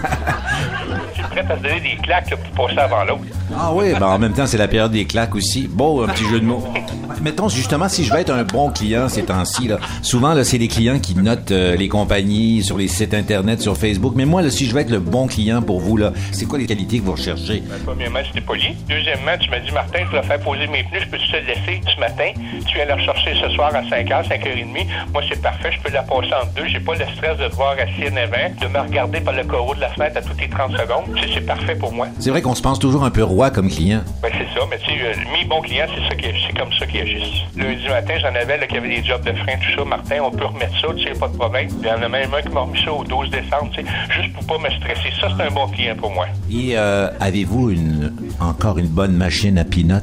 G: c'est prêt à se donner des claques pour passer avant l'autre.
A: Ah oui, ben en même temps, c'est la période des claques aussi. Bon, un petit jeu de mots. Mettons, justement, si je veux être un bon client ces temps-ci, là, souvent, là, c'est les clients qui notent euh, les compagnies sur les sites Internet, sur Facebook. Mais moi, là, si je veux être le bon client pour vous, là, c'est quoi les qualités que vous recherchez?
G: Premièrement, c'était poli. Deuxièmement, tu m'as dit, Martin, je voulais faire poser mes pneus, je peux te laisser ce matin? Tu viens la rechercher ce soir à 5h, 5h30. Moi, c'est parfait, je peux la passer en deux. J'ai pas le stress de devoir assis en avant, de me regarder par le carreau de la fenêtre à toutes les 30 secondes. C'est parfait pour moi.
A: C'est vrai qu'on se pense toujours un peu roi comme client.
G: Ben, c'est ça, mais tu sais, euh, mes bons clients, c'est ça qui c'est comme ça qu'ils agissent. Lundi matin, j'en avais là, qui avait des jobs de frein, tout ça. Martin, on peut remettre ça, tu sais, pas de problème. Il y en a même un qui m'a remis ça au 12 décembre, tu sais, juste pour pas me stresser. Ça, c'est un bon client pour moi.
A: Et euh, avez-vous une encore une bonne machine à peanut?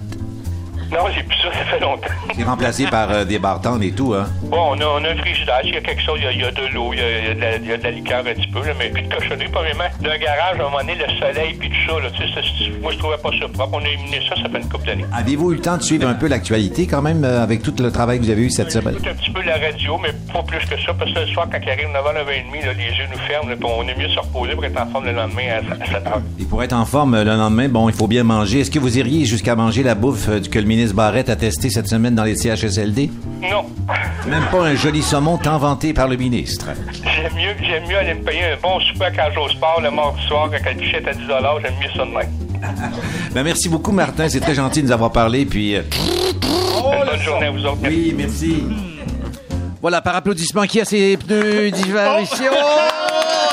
G: Non, j'ai plus ça, ça fait longtemps.
A: C'est remplacé par euh, des bartendes et tout, hein?
G: Bon, on a, on a un frigidaire, il y a quelque chose, il y a, il y a de l'eau, il y a, il y a de la, liqueur un petit peu, là, mais plus de cochonnerie, premièrement. D'un garage, à un moment donné, le soleil, puis tout ça, là, tu sais, moi, je trouvais pas ça propre. On a éliminé ça, ça fait une couple d'années.
A: Avez-vous eu le temps de suivre un peu l'actualité quand même euh, avec tout le travail que vous avez eu cette semaine?
G: J'écoute un petit peu la radio, mais pas plus que ça, parce que le soir, quand il arrive 9h, 9h30, là, les yeux nous ferment, là, on est mieux se reposer pour être en forme le lendemain à 7h.
A: Et pour être en forme euh, le lendemain, bon, il faut bien manger. Est-ce que vous iriez jusqu'à manger la bouffe euh, que le ministre Barrette a testé cette semaine dans les CHSLD?
G: Non.
A: Même pas un joli saumon tant vanté par le ministre.
G: J'aime mieux, j'aime mieux aller me payer un bon super quand au sport le mardi soir, quand le guichet est à 10 j'aime mieux ça de même.
A: Ben, merci beaucoup, Martin. C'est très gentil de nous avoir parlé. Puis, euh,
G: Bonne journée à vous autres.
A: oui, merci.
H: Voilà, par applaudissement, qui a ses pneus d'hiver ici? Oh!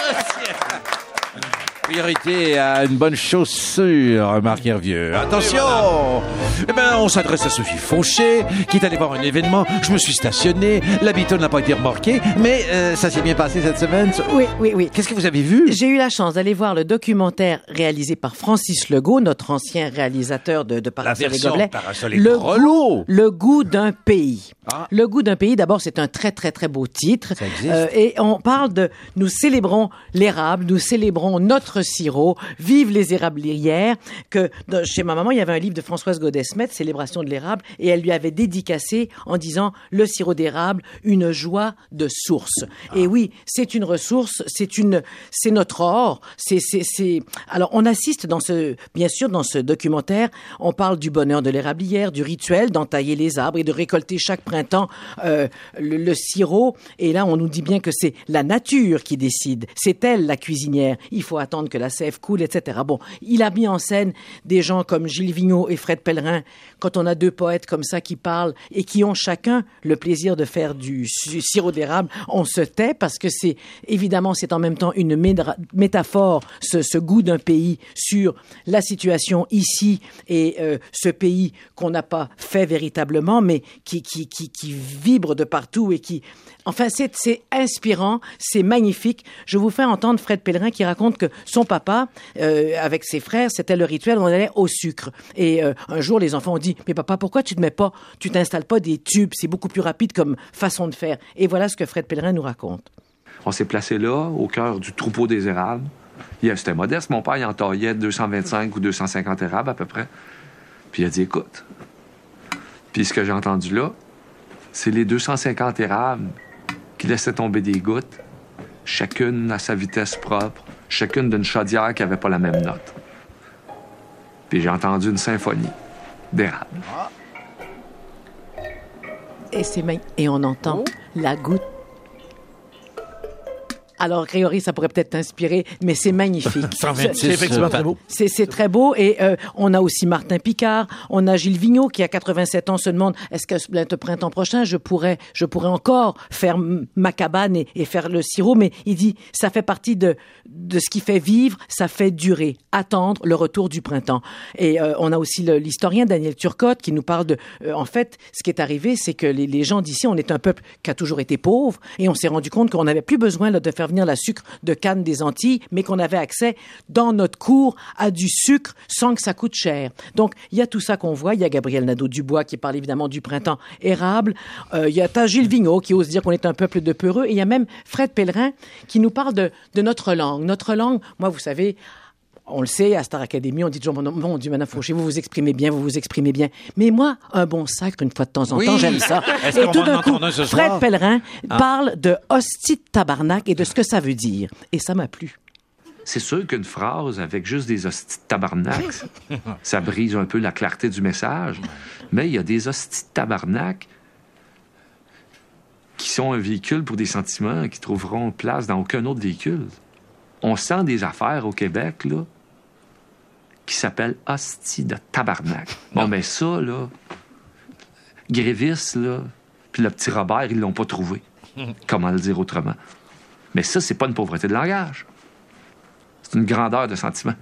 H: Priorité à une bonne chaussure, Marc Hervieux. Attention! Eh ben, on s'adresse à Sophie Fauché, qui est allée voir un événement. Je me suis stationné. L'habitude n'a pas été remorqué, mais euh, ça s'est bien passé cette semaine.
F: Oui, oui, oui.
H: Qu'est-ce que vous avez vu?
F: J'ai eu la chance d'aller voir le documentaire réalisé par Francis Legault, notre ancien réalisateur de, de Parasol et Gobelets.
H: Parasol et
F: le goût, le goût d'un pays.
H: Ah.
F: Le goût d'un pays, d'abord, c'est un très, très, très beau titre.
H: Ça existe.
F: Euh, et on parle de, nous célébrons l'érable, nous célébrons notre sirop, vive les érablières, que chez ma maman, il y avait un livre de Françoise Godesmet, Célébration de l'érable, et elle lui avait dédicacé en disant le sirop d'érable, une joie de source. Et oui, c'est une ressource, c'est une, c'est notre or, c'est, c'est, c'est, alors on assiste dans ce, bien sûr, dans ce documentaire, on parle du bonheur de l'érablière, du rituel d'entailler les arbres et de récolter chaque printemps euh, le, le sirop. Et là, on nous dit bien que c'est la nature qui décide. C'est elle la cuisinière. Il faut attendre que la sève coule, etc. Bon, il a mis en scène des gens comme Gilles Vigneault et Fred Pellerin. Quand on a deux poètes comme ça qui parlent et qui ont chacun le plaisir de faire du sirop d'érable, on se tait parce que c'est évidemment c'est en même temps une métaphore, ce, ce goût d'un pays sur la situation ici et euh, ce pays qu'on n'a pas fait véritablement, mais qui, qui, qui, qui vibre de partout et qui... Enfin, c'est inspirant, c'est magnifique. Je vous fais entendre Fred Pellerin qui raconte que son papa, euh, avec ses frères, c'était le rituel, on allait au sucre. Et euh, un jour, les enfants ont dit, mais papa, pourquoi tu ne mets pas, tu t'installes pas des tubes, c'est beaucoup plus rapide comme façon de faire. Et voilà ce que Fred Pellerin nous raconte.
I: On s'est placé là, au cœur du troupeau des érables. C'était modeste. Mon père, il en taillait 225 ou 250 érables à peu près. Puis il a dit, écoute. Puis ce que j'ai entendu là, c'est les 250 érables qui laissaient tomber des gouttes, chacune à sa vitesse propre, chacune d'une chaudière qui avait pas la même note. Puis j'ai entendu une symphonie d'érables.
F: Et et on entend la goutte. Alors, Grégory, ça pourrait peut-être t'inspirer, mais c'est magnifique.
A: 126,
E: C'est effectivement
A: euh,
E: très beau.
F: C'est très beau. Et euh, on a aussi Martin Picard, on a Gilles Vigneault qui a 87 ans se demande est-ce que le printemps prochain? Je pourrais je pourrais encore faire ma cabane et, et faire le sirop. Mais il dit ça fait partie de de ce qui fait vivre, ça fait durer, attendre le retour du printemps. Et euh, on a aussi l'historien Daniel Turcotte qui nous parle de euh, en fait ce qui est arrivé, c'est que les, les gens d'ici, on est un peuple qui a toujours été pauvre et on s'est rendu compte qu'on n'avait plus besoin là, de faire la sucre de canne des Antilles, mais qu'on avait accès dans notre cour à du sucre sans que ça coûte cher. Donc, il y a tout ça qu'on voit. Il y a Gabriel Nadeau-Dubois qui parle évidemment du printemps érable. Euh, il y a Gilles Vigneault qui ose dire qu'on est un peuple de peureux. Et il y a même Fred Pellerin qui nous parle de notre langue. Notre langue, moi, vous savez, on le sait, à Star Academy, on dit toujours, mon, Dieu, Madame Fauché, vous vous exprimez bien, vous vous exprimez bien. Mais moi, un bon sacre, une fois de temps en
A: Oui.
F: temps, j'aime ça.
A: Est-ce
F: Et tout d'un coup, Fred
A: soir?
F: Pellerin parle de hostie de tabarnak et de ce que ça veut dire. Et ça m'a plu.
I: C'est sûr qu'une phrase avec juste des hosties de tabarnak, ça brise un peu la clarté du message. Mais il y a des hosties de tabarnak qui sont un véhicule pour des sentiments qui trouveront place dans aucun autre véhicule. On sent des affaires au Québec, là, qui s'appellent hosties de tabarnak. Bon, mais ça, là, Grévis, là, puis le petit Robert, ils l'ont pas trouvé. Comment le dire autrement? Mais ça, c'est pas une pauvreté de langage. C'est une grandeur de sentiment.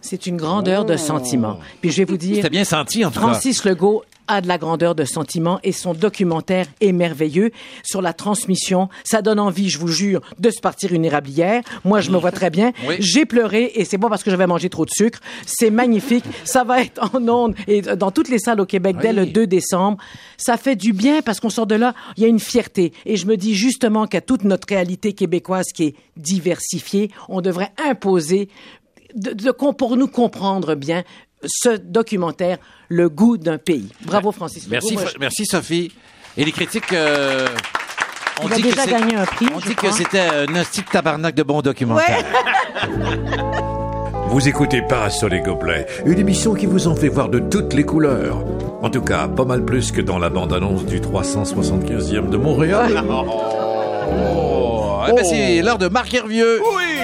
F: C'est une grandeur de sentiment. Puis je vais vous dire,
A: C'était bien senti, en tout cas.
F: Francis Legault a de la grandeur de sentiment et son documentaire est merveilleux sur la transmission. Ça donne envie, je vous jure, de se partir une érablière. Moi, je me vois très bien.
A: Oui.
F: J'ai pleuré et c'est pas parce que j'avais mangé trop de sucre. C'est magnifique. Ça va être en ondes et dans toutes les salles au Québec dès le 2 décembre. Ça fait du bien parce qu'on sort de là, il y a une fierté. Et je me dis justement qu'à toute notre réalité québécoise qui est diversifiée, on devrait imposer de, pour nous comprendre bien ce documentaire, Le goût d'un pays. Bravo, Francis. Legault.
A: Merci,
F: Moi,
A: merci Sophie. Et les critiques. euh, on dit
F: déjà gagné un prix,
A: On dit que c'était un hostie de tabarnak de bon documentaire.
J: Vous écoutez Parasol et Gobelets, une émission qui vous en fait voir de toutes les couleurs. En tout cas, pas mal plus que dans la bande-annonce du 375e de Montréal.
A: Oh, eh ben, c'est l'heure de Marc Hervieux.
B: Oui!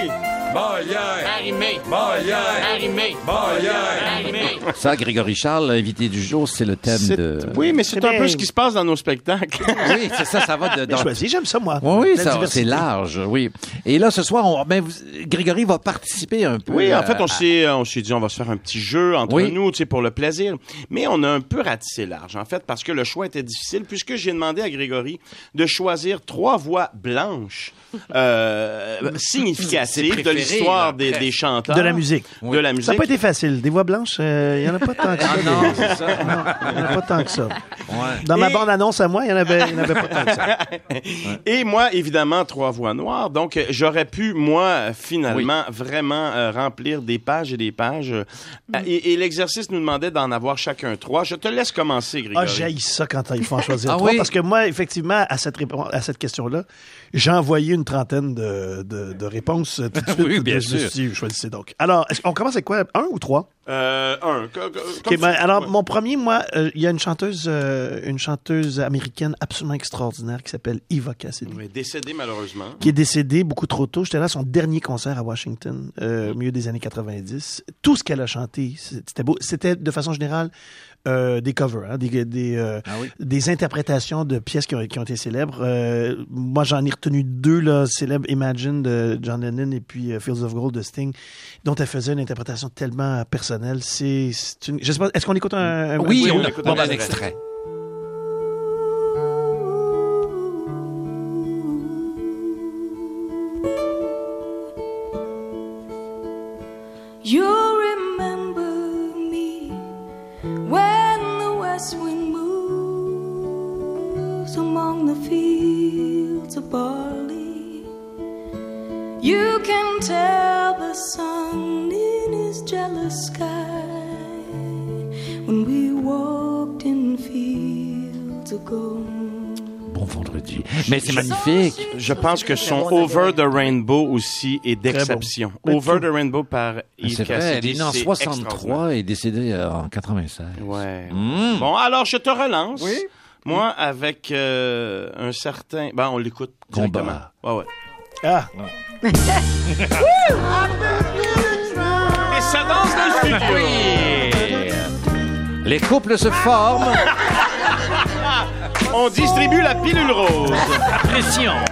A: Ça, Grégory Charles, l'invité du jour, c'est le thème de.
B: Oui, mais c'est un
E: bien.
B: peu ce qui se passe dans nos spectacles.
A: Oui, c'est ça, ça va de.
E: J'ai
A: dans-
E: choisi, j'aime ça, moi.
A: Oui, c'est large, oui. Et là, ce soir, on, ben, vous- Grégory va participer un peu.
B: Oui, en fait,
A: à-
B: on s'est, on s'est dit, on va se faire un petit jeu entre
A: Oui.
B: nous, tu sais, pour le plaisir. Mais on a un peu ratissé large, en fait, parce que le choix était difficile, puisque j'ai demandé à Grégory de choisir trois voix blanches euh, signifiatives de
A: préféré,
B: l'histoire des, chanteurs.
E: De la musique.
B: De la
E: Ça
B: musique.
E: n'a pas été facile. Des voix blanches, il n'y en a pas tant que ça.
A: Ah non, c'est ça.
E: Non, il n'y en a pas tant que ça.
A: Ouais.
E: Dans ma bande-annonce à moi, il n'y en, avait- il y en avait pas tant que ça.
B: Et moi, évidemment, trois voix noires. Donc, euh, j'aurais pu, moi, finalement, vraiment euh, remplir des pages et des pages. Euh, Et, et l'exercice nous demandait d'en avoir chacun trois. Je te laisse commencer, Grégory.
E: Ah, j'haïs ça quand il faut en choisir
A: Ah
E: trois.
A: oui?
E: Parce que moi, effectivement, à cette, à cette question-là, j'ai envoyé une trentaine de, de, de réponses euh, tout de suite.
A: Oui, bien
E: Je
A: sûr.
E: suis dit, choisissez donc. Alors, est-ce- on commence avec quoi? Un ou trois?
B: Euh, un.
E: Ben, alors,
B: ouais.
E: mon premier, moi, euh, il y a une chanteuse, euh, une chanteuse américaine absolument extraordinaire qui s'appelle Eva Cassidy.
B: Ouais, décédé malheureusement.
E: qui est décédée beaucoup trop tôt. J'étais là à son dernier concert à Washington, euh, au milieu des années 90. Tout ce qu'elle a chanté, c'était beau. C'était de façon générale euh, des covers, hein, des, des, euh,
G: Ah oui?
E: des interprétations de pièces qui ont, qui ont été célèbres. Euh, moi, j'en ai retenu deux là, célèbres, Imagine de John Lennon et puis Fields of Gold de Sting, dont elle faisait une interprétation tellement personnelle. C'est, c'est une- je sais pas, est-ce qu'on écoute un, un-
A: Oui,
E: un-
A: on
B: on
A: a
B: écoute
A: on
B: un extrait.
A: extrait.
K: You among the fields of barley. You can tell the sun in his jealous sky when we walked in fields of gold.
A: Bon vendredi. Mais c'est magnifique.
B: Je pense que son Over the Rainbow aussi est d'exception.
E: bon.
B: Over the Rainbow par Yves
A: C'est vrai, elle
B: Cassidy,
A: est née en
B: c'est
A: 63 et décédée euh, en 96.
B: extraordinaire. Ouais.
A: Mm.
B: Bon, alors je te relance. Moi, avec euh, un certain. Ben, on l'écoute directement.
A: Combat.
B: Ouais, ouais.
E: Ah,
B: Et ça danse dans le studio.
A: Les couples se forment.
B: On distribue la pilule rose.
A: Pression.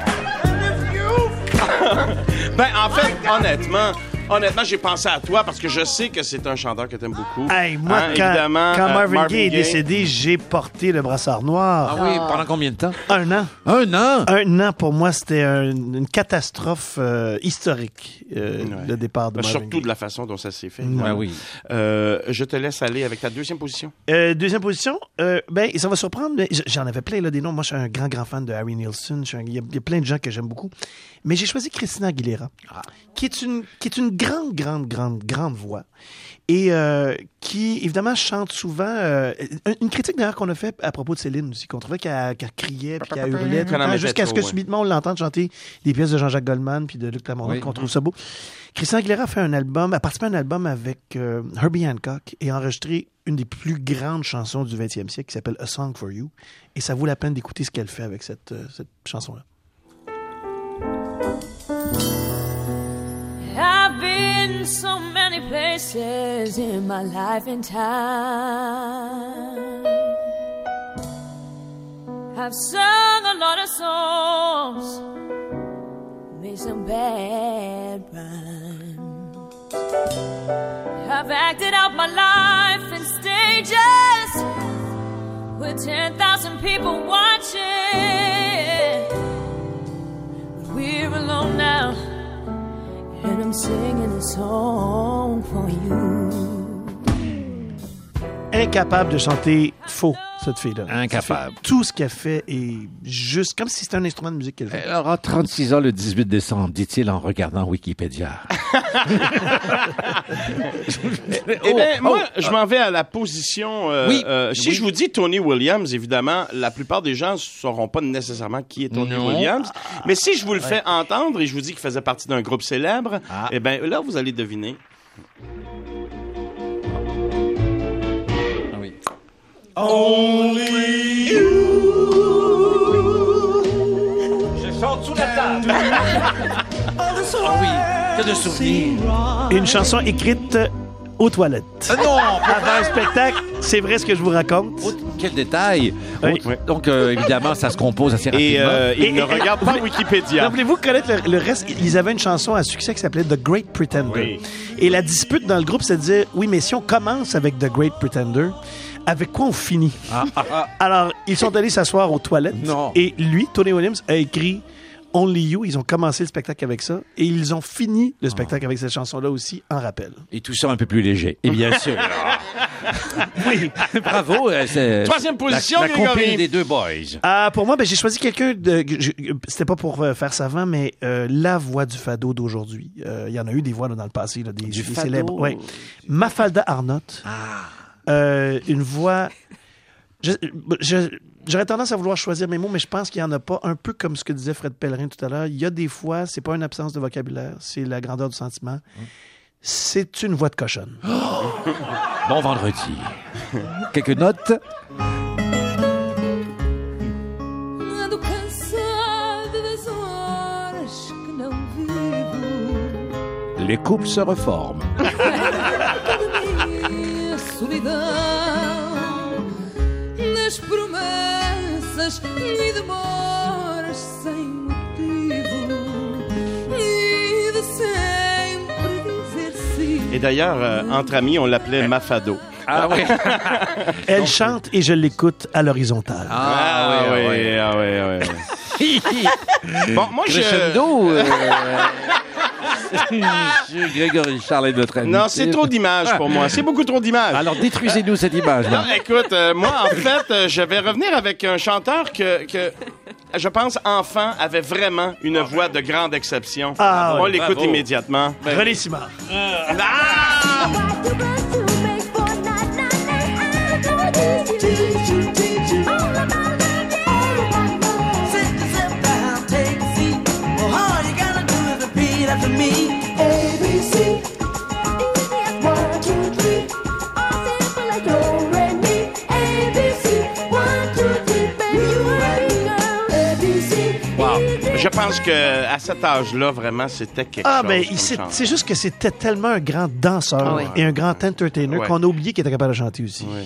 B: Ben, en fait, honnêtement, honnêtement, j'ai pensé à toi parce que je sais que c'est un chanteur que t'aimes beaucoup.
E: hey, moi,
B: Hein,
E: quand,
B: évidemment,
E: quand
B: euh,
E: Marvin, Gaye est décédé, j'ai porté le brassard noir.
A: Ah oui, pendant combien de temps?
E: Un an.
A: Un an?
E: Un an, pour moi, c'était un- une catastrophe euh, historique, euh,
B: Ouais.
E: le départ de
B: Ben,
E: Marvin
B: surtout
E: Gaye.
B: de la façon dont ça s'est fait.
E: Ouais,
A: oui.
B: Euh, je te laisse aller avec ta deuxième position.
E: Euh, deuxième position, euh, ben, ça va surprendre, mais j'en avais plein là, des noms. Moi, je suis un grand, grand fan de Harry Nilsson. Il y, y a plein de gens que j'aime beaucoup. Mais j'ai choisi Christina Aguilera, qui, est une, qui est une grande, grande, grande, grande voix. Et euh, qui, évidemment, chante souvent. euh, une critique d'ailleurs qu'on a fait à propos de Céline aussi, qu'on trouvait qu'elle criait puis qu'elle hurlait jusqu'à ce que
B: ouais.
E: subitement on l'entende chanter des pièces de Jean-Jacques Goldman puis de Luc Lamoureux,
A: Oui.
E: qu'on trouve ça beau. Christian Aguilera a fait un album, a participé à un album avec euh, Herbie Hancock et a enregistré une des plus grandes chansons du 20e siècle qui s'appelle A Song for You. Et ça vaut la peine d'écouter ce qu'elle fait avec cette, euh, cette chanson-là.
K: I've been so many places in my life and time. I've sung a lot of songs, made some bad rhymes. I've acted out my life in stages with 10,000 people watching. Singing a song for you.
E: Incapable de chanter faux, cette fille-là.
A: Incapable.
E: Fait Tout ce qu'elle fait est juste comme si c'était un instrument de musique qu'elle fait.
A: Elle aura 36 ans le 18 décembre, dit-il en regardant Wikipédia.
B: Eh bien, moi, je m'en vais à la position. euh,
A: Oui.
B: euh, si
A: Oui.
B: je vous dis Tony Williams, évidemment, la plupart des gens ne sauront pas nécessairement qui est Tony
A: Non.
B: Williams. Mais si je vous le fais entendre et je vous dis qu'il faisait partie d'un groupe célèbre,
A: Ah.
B: eh bien, là, vous allez deviner.
A: Ah oui. Je chante sous la table. ah oui, que de souvenirs.
E: Une chanson écrite aux toilettes.
A: Ah non,
E: Avant un spectacle, c'est vrai ce que je vous raconte.
A: Oh, quel détail.
E: Oui.
A: Oh, Donc, euh, évidemment, ça se compose assez rapidement.
B: Et euh, il
E: Et-
B: ne
E: et-
B: regarde pas
E: vous-
B: Wikipédia.
E: Donc, voulez-vous connaître le, le reste? Ils avaient une chanson à succès qui s'appelait The Great Pretender.
B: Oui.
E: Et la dispute dans le groupe, c'est de dire, oui, mais si on commence avec The Great Pretender, avec quoi on finit? Alors, ils sont allés s'asseoir aux toilettes.
A: Non.
E: Et lui, Tony Williams, a écrit Only You. Ils ont commencé le spectacle avec ça. Et ils ont fini le spectacle avec cette chanson-là aussi, en rappel.
A: Et tout ça un peu plus léger. Et bien sûr.
E: Oui.
A: Bravo. euh, c'est-
B: Troisième position,
A: La, la des deux boys.
E: Ah, pour moi, ben, j'ai choisi quelqu'un de. je- C'était pas pour euh, faire savant, mais euh, la voix du fado d'aujourd'hui. Euh, Il y en a eu des voix là, dans le passé, là, des,
A: Du
E: des
A: fado.
E: célèbres. Ouais. Mafalda Arnott.
A: Ah.
E: Euh, une voix. je- je- J'aurais tendance à vouloir choisir mes mots, mais je pense qu'il n'y en a pas. Un peu comme ce que disait Fred Pellerin tout à l'heure. Il y a des fois, c'est pas une absence de vocabulaire, c'est la grandeur du sentiment. C'est une voix de cochonne.
A: Bon vendredi. Quelques notes. Les couples se reforment.
K: promessas e demoras sem motivo. E de sempre dizer sim.
B: Et d'ailleurs, euh, entre amis, on l'appelait Mafado.
A: Ah oui.
E: Elle chante et je l'écoute à l'horizontale.
B: Ah, oui, ah oui, oui, oui. Bon, moi, je...
A: Crescendo. euh, Monsieur Grégory Charles est notre ami.
B: Non, c'est trop d'images pour moi. C'est beaucoup trop d'images.
A: Alors, détruisez-nous cette image.
B: Non, écoute, euh, moi, en fait, euh, je vais revenir avec un chanteur que, que je pense, enfant, avait vraiment une voix de grande exception.
E: Ah,
B: On
E: oui,
B: l'écoute immédiatement.
E: René Simard.
B: Wow. Je pense que à cet âge-là, vraiment, c'était quelque
E: Ah,
B: chose.
E: ben,
B: comme
E: c'est juste que c'était tellement un grand danseur
C: Ah oui.
E: et un grand entertainer
B: Ouais.
E: qu'on a oublié qu'il était capable de chanter aussi.
B: Ouais,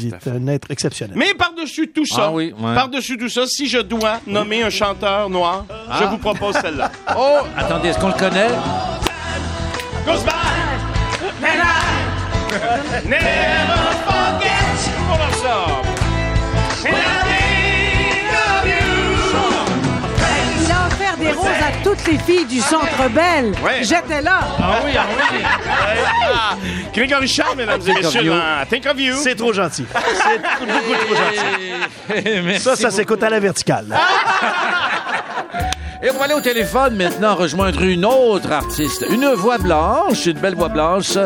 E: Il-
B: ouais,
E: un être exceptionnel.
B: Mais par-dessus tout ça,
A: Ah oui, ouais.
B: par-dessus tout ça, si je dois nommer un chanteur noir, je vous propose celle-là.
A: Oh, attendez, est-ce qu'on le connaît?
B: Never forget.
L: À toutes les filles du Centre Belle.
B: Ouais.
L: J'étais là.
A: Ah oui, ah oui.
B: Ah, Grégory Charles, mesdames et messieurs, dans Think of You.
E: C'est trop gentil. C'est beaucoup trop gentil.
A: Merci
E: Ça, ça s'écoute à la verticale.
A: Et voilà au téléphone maintenant rejoindre une autre artiste, une voix blanche, une belle voix blanche,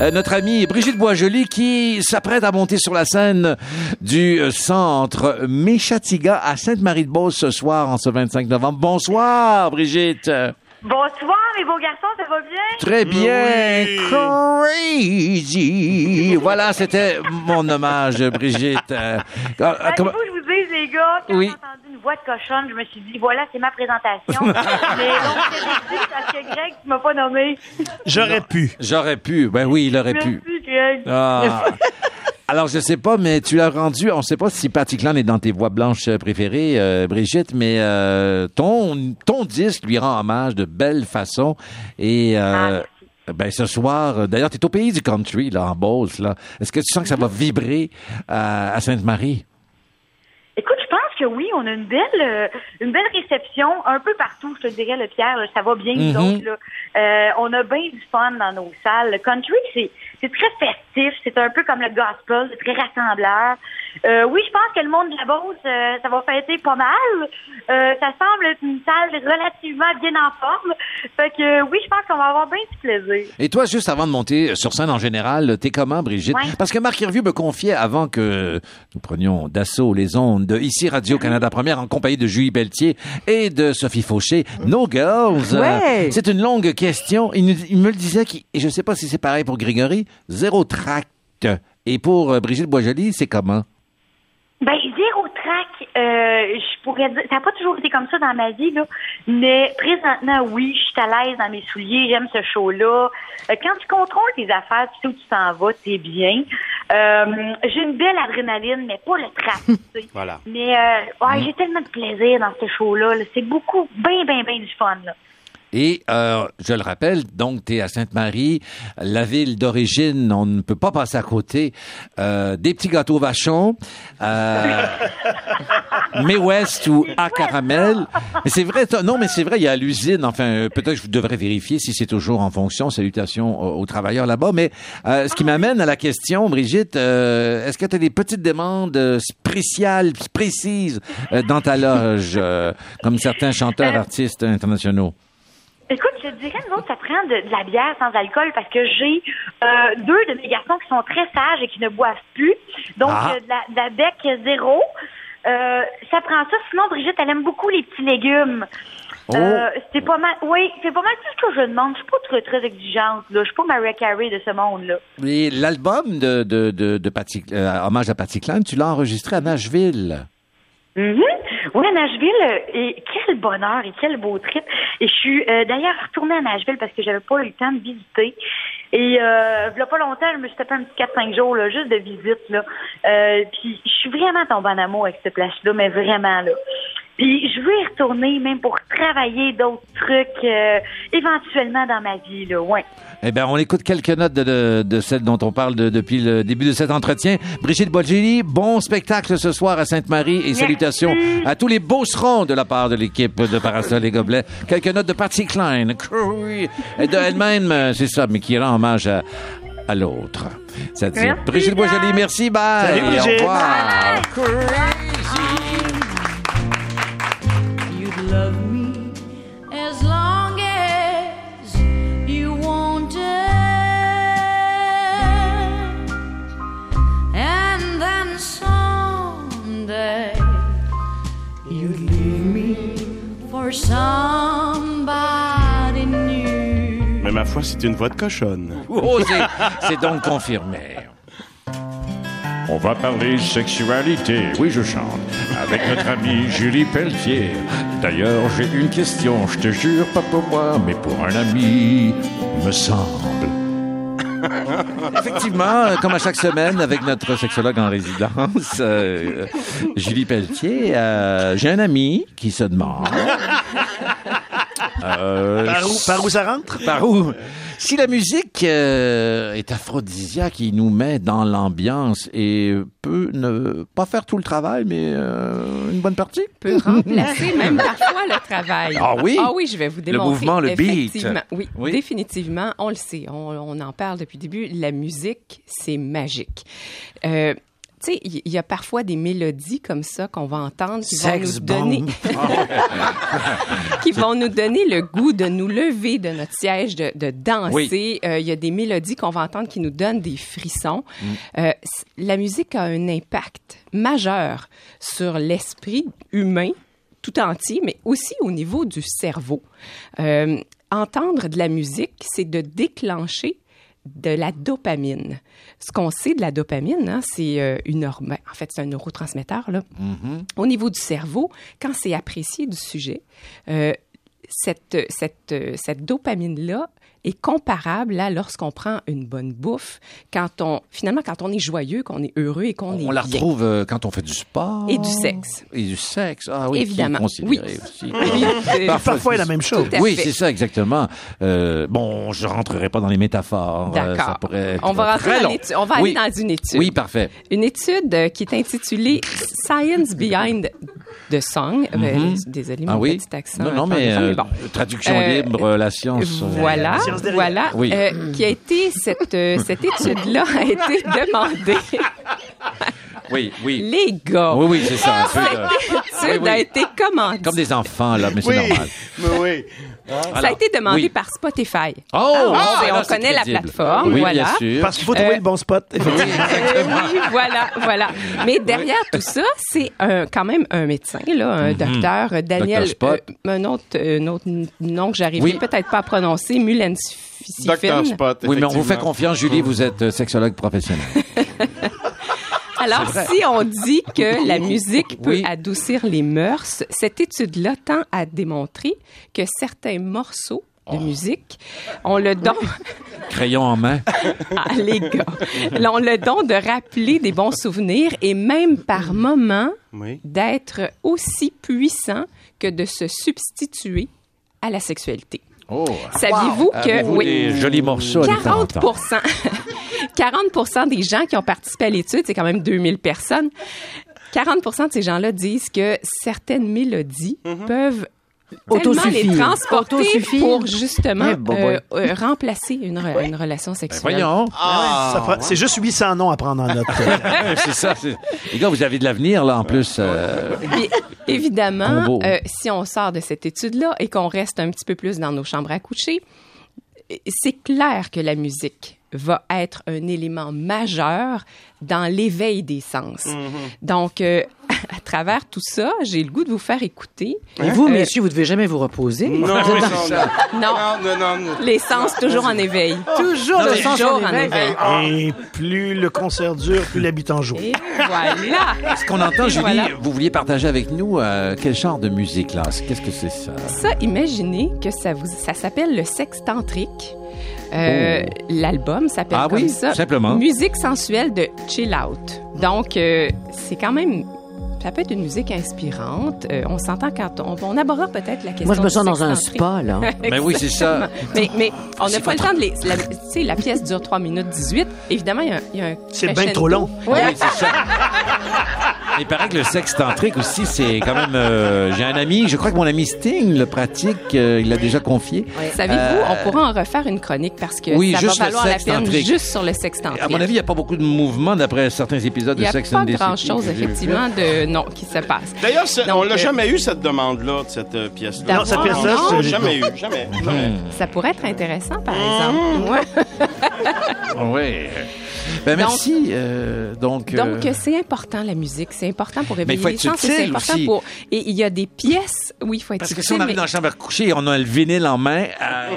A: euh, notre amie Brigitte Boisjoli qui s'apprête à monter sur la scène du euh, centre Méchatiga à Sainte-Marie-de-Beauce ce soir en ce 25 novembre. Bonsoir Brigitte.
M: Bonsoir, mes beaux garçons, ça va bien?
A: Très bien. Crazy. Voilà, c'était mon hommage Brigitte. Euh, comment-
M: je vous les gars, quand
A: Oui.
M: j'ai entendu une voix de cochonne, je me suis dit, voilà, c'est ma présentation. Mais donc, c'est ridicule parce que Greg, tu m'as pas nommé.
E: J'aurais pu.
A: J'aurais pu. Ben oui, il aurait pu.
M: Merci, Greg.
A: Ah. Alors, je sais pas, mais tu l'as rendu, on sait pas si Patty Clan est dans tes voix blanches euh, préférées, euh, Brigitte, mais euh, ton, ton disque lui rend hommage de belle façon. Et euh, ben, ce soir, d'ailleurs, tu es au pays du country, là, en Beauce. Là. Est-ce que tu sens que ça va vibrer euh, à Sainte-Marie?
M: Que oui, on a une belle, euh, une belle réception un peu partout, je te dirais, le Pierre, là, ça va bien, nous
A: Mhm.
M: là. Euh, on a bien du fun dans nos salles. Le country, c'est, c'est très festif, c'est un peu comme le gospel, c'est très rassembleur. Euh, oui, je pense que le monde de la Beauce, euh, ça va fêter pas mal. Euh, ça semble être une salle relativement bien en forme. Fait que euh, oui, je pense qu'on va avoir bien du plaisir.
A: Et toi, juste avant de monter sur scène en général, t'es comment, Brigitte?
M: Ouais.
A: Parce que Marc Hervieux me confiait avant que nous prenions d'assaut les ondes de ici Radio-Canada Première en compagnie de Julie Pelletier et de Sophie Fauché. No Girls. euh,
L: Ouais.
A: c'est une longue question. Il, nous- il me le disait, et je sais pas si c'est pareil pour Grégory, zéro tract. Et pour euh, Brigitte Boisjoli, c'est comment?
M: Ben, zéro track, euh, je pourrais dire, ça n'a pas toujours été comme ça dans ma vie, là, mais présentement, oui, je suis à l'aise dans mes souliers, j'aime ce show-là. Euh, quand tu contrôles tes affaires, tu sais où tu t'en vas, t'es bien. Euh, j'ai une belle adrénaline, mais pas le track, tu sais.
B: Voilà.
M: Mais euh, ouais, j'ai tellement de plaisir dans ce show-là, là. c'est beaucoup, bien, bien, bien du fun, là.
A: Et euh, je le rappelle, donc tu es à Sainte-Marie, la ville d'origine, on ne peut pas passer à côté euh, des petits gâteaux vachons, euh, mais West ou à caramel. Mais c'est vrai, non, mais c'est vrai, il y a l'usine. Enfin, euh, peut-être que je devrais vérifier si c'est toujours en fonction. Salutations aux, aux travailleurs là-bas. Mais euh, ce qui m'amène à la question, Brigitte, euh, est-ce que tu as des petites demandes euh, spéciales, précises euh, dans ta loge, euh, comme certains chanteurs, artistes internationaux?
M: Écoute, je dirais, nous autres, ça prend de, de la bière sans alcool parce que j'ai euh, deux de mes garçons qui sont très sages et qui ne boivent plus. Donc,
A: Ah.
M: euh, de, la, de la bec zéro. Euh, ça prend ça. Sinon, Brigitte, elle aime beaucoup les petits légumes.
A: Oh.
M: Euh, c'est pas mal, oui, c'est pas mal tout ce que je demande. Je suis pas très, très exigeante, là. Je suis pas Mariah Carey de ce monde-là.
A: Et l'album de, de, de, de Patty, euh, hommage à Patty Klein, tu l'as enregistré à Nashville.
M: Mhm. Oui, Nashville, euh, et quel bonheur et quel beau trip. Et je suis euh, d'ailleurs retournée à Nashville parce que j'avais pas eu le temps de visiter. Et euh, il a pas longtemps, je me suis tapé un petit 4-5 jours là, juste de visite. Là. Euh, puis je suis vraiment tombée en amour avec cette place-là, mais vraiment là. Puis je veux y retourner même pour travailler d'autres trucs euh, éventuellement dans ma vie. Là. Ouais.
A: Eh bien, on écoute quelques notes de, de, de celle dont on parle de- depuis le début de cet entretien. Brigitte Boggini, bon spectacle ce soir à Sainte-Marie et salutations à tous les beaucerons de la part de l'équipe de Parasol et Gobelets. Quelques notes de Patty Klein, et de elle-même, euh, c'est ça, mais qui rend hommage à, à l'autre. Ça dit
K: Merci,
A: Brigitte
K: bye.
A: Boisjoli, merci, bye.
K: Salut, Brigitte.
A: Au revoir.
K: You'd
B: ma foi, c'est une voix de cochonne.
A: Oh, c'est- donc confirmé.
J: On va parler sexualité. Oui, je chante. Avec notre amie Julie Pelletier. D'ailleurs, j'ai une question. Je te jure, pas pour moi, mais pour un ami, me semble.
A: Effectivement, euh, comme à chaque semaine, avec notre sexologue en résidence, euh, Julie Pelletier, euh, j'ai un ami qui se demande. Euh,
E: Par où- par où ça rentre?
A: Par où? Si la musique euh, est aphrodisiaque, il nous met dans l'ambiance et peut ne pas faire tout le travail, mais euh, une bonne partie?
C: peut remplacer même parfois le travail.
A: Ah oui?
C: Ah oui, je vais vous
A: Le
C: démontrer.
A: mouvement, le beat.
C: Effectivement, Oui,
A: Oui.
C: définitivement, on le sait. On, on en parle depuis le début. La musique, c'est magique. Euh, tu sais, il y, a parfois des mélodies comme ça qu'on va entendre qui vont
E: Sex
C: nous donner, qui vont nous donner le goût de nous lever de notre siège, de, de danser.
K: Oui.
C: Euh, Il y a des mélodies qu'on va entendre qui nous donnent des frissons.
K: Mm.
C: Euh, la musique a un impact majeur sur l'esprit humain tout entier, mais aussi au niveau du cerveau. Euh, entendre de la musique, c'est de déclencher de la dopamine. Ce qu'on sait de la dopamine, hein, c'est euh, une hormone. En fait, c'est un neurotransmetteur. Là. Au niveau du cerveau, quand c'est apprécié du sujet, euh, cette, cette, cette dopamine-là est comparable à lorsqu'on prend une bonne bouffe, quand on, finalement, quand on est joyeux, qu'on est heureux et qu'on est
A: On la
C: bien.
A: retrouve euh, quand on fait du sport.
C: Et du sexe.
A: Et du sexe, ah oui. qui est
C: Évidemment. Oui.
A: aussi.
C: Oui, Parfois,
E: c'est la même chose.
A: Oui, c'est ça, exactement. Euh, bon, je rentrerai pas dans les métaphores. euh,
C: D'accord.
A: ça pourrait être
C: On va rentrer
A: très
C: dans
A: long.
C: l'étude. On va
A: Oui.
C: aller dans une étude.
A: Oui, parfait.
C: Une étude qui est intitulée Science Behind the Song. Euh,
A: Mhm.
C: Désolé,
A: Ah
C: mon
A: oui?
C: petit accent.
A: Non, non, mais, euh,
C: bon.
A: traduction
C: Euh,
A: libre, la science. euh,
C: Voilà,
A: Science derrière.
C: voilà.
A: Oui.
C: Qui a été, cette, cette étude-là a été demandée.
A: Oui, oui.
C: Les gars.
A: Oui, oui, c'est ça. un peu de-
C: Cette étude a été commandée.
A: Comme des enfants, là, mais c'est
E: Oui.
A: normal.
E: Mais oui.
C: Ça a été demandé
A: oui.
C: par Spotify.
A: Oh!
C: Ah, on,
A: Ah,
C: sait,
A: là,
C: on
A: c'est
C: connaît la plateforme.
A: Oui,
C: voilà.
A: bien sûr.
E: Parce qu'il faut trouver
C: Euh,
E: le bon spot.
C: Euh, oui, voilà, voilà. Mais derrière tout ça, c'est un- quand même un médecin, là, un
A: Mhm.
C: docteur, euh, Daniel,
A: Dr. Spot.
C: euh, un, autre, un autre nom que j'arrive
A: Oui.
C: peut-être pas à prononcer, Mulensifin.
B: Dr. Spot.
A: Oui, mais on vous fait confiance, Julie, vous êtes sexologue professionnel.
C: Alors, si on dit que la musique peut
A: Oui.
C: adoucir les mœurs, cette étude-là tend à démontrer que certains morceaux
A: Oh.
C: de musique ont le don,
A: Crayon en main.
C: ah, les gars, ont le don de rappeler des bons souvenirs et même par moments
B: Oui.
C: d'être aussi puissant que de se substituer à la sexualité.
A: Oh.
C: Saviez-vous que oui,
A: des jolis morceaux à nous faire
C: 40
A: entendre?
C: 40 des gens qui ont participé à l'étude, c'est quand même 2000 personnes. 40 de ces gens-là disent que certaines mélodies peuvent tellement les transporter
L: Autosuffire.
C: pour justement
L: Eh, bon,
C: euh,
L: bon.
C: euh, remplacer une, re- une relation sexuelle.
A: Ben Voyons.
E: Ça prend- C'est juste 800 noms à prendre en note.
A: c'est ça. c'est- Les gars, vous avez de l'avenir, là, en plus. euh,
C: évidemment, euh, si on sort de cette étude-là et qu'on reste un petit peu plus dans nos chambres à coucher, c'est clair que la musique va être un élément majeur dans l'éveil des sens. Donc, euh, à travers tout ça, j'ai le goût de vous faire écouter.
F: Et vous,
C: Euh,
F: messieurs, vous devez jamais vous reposer.
B: Non, non, non,
C: Non,
B: non, non, non.
C: les sens toujours en éveil.
F: Toujours le sens en éveil.
C: éveil.
E: Et plus le concert dure, plus l'habitant joue.
C: Et voilà.
A: Ce qu'on entend, Julie,
C: voilà.
A: vous vouliez partager avec nous euh, quel genre de musique, là? Qu'est-ce que c'est ça?
C: Ça, imaginez que ça vous, ça s'appelle le sextantrique. Euh, L'album s'appelle
A: Oh. Ah
C: comme
A: oui,
C: ça.
A: simplement.
C: Musique sensuelle de chill out. Donc, euh, c'est quand même. Ça peut être une musique inspirante. Euh, on s'entend quand on, on abordera peut-être la question.
F: Moi, je me sens dans un spa, là.
A: Ben oui, c'est ça.
C: Mais, mais on n'a pas le temps de les. La, tu sais, la pièce dure 3 minutes 18. Évidemment, il y a, un- il y a un.
E: C'est bien trop long.
C: Ouais.
A: Oui, c'est ça. Il paraît que le sexe tantrique aussi, c'est quand même... euh, J'ai un ami, je crois que mon ami Sting le pratique, euh, il l'a déjà confié.
C: Savez-vous,
A: Euh,
C: on pourra en refaire une chronique parce que
A: Oui,
C: ça
A: juste
C: va
A: le
C: valoir la
A: sexe
C: peine
A: tantrique.
C: juste sur le sexe tantrique.
A: À mon avis, il n'y a pas beaucoup de mouvement d'après certains épisodes
C: il
A: de
C: n'y a
A: Sex
C: pas
A: and the City
C: grand-chose,
A: que j'ai vu.
C: effectivement, de non qui se passe.
B: D'ailleurs, on l'a
C: euh,
B: jamais eu, cette demande-là, de cette euh, pièce-là.
C: Non, cette pièce-là,
B: jamais eu, jamais. jamais.
C: Ça pourrait être intéressant, par exemple. Ouais.
A: Oui. Ben merci. euh, donc, euh,
C: Donc, c'est important, la musique. C'est important pour réveiller
A: faut
C: les et C'est important
A: aussi.
C: pour... Et il y a des pièces où il faut être
A: parce que si on arrive
C: mais-
A: dans la chambre à coucher et on a le vinyle en main, euh,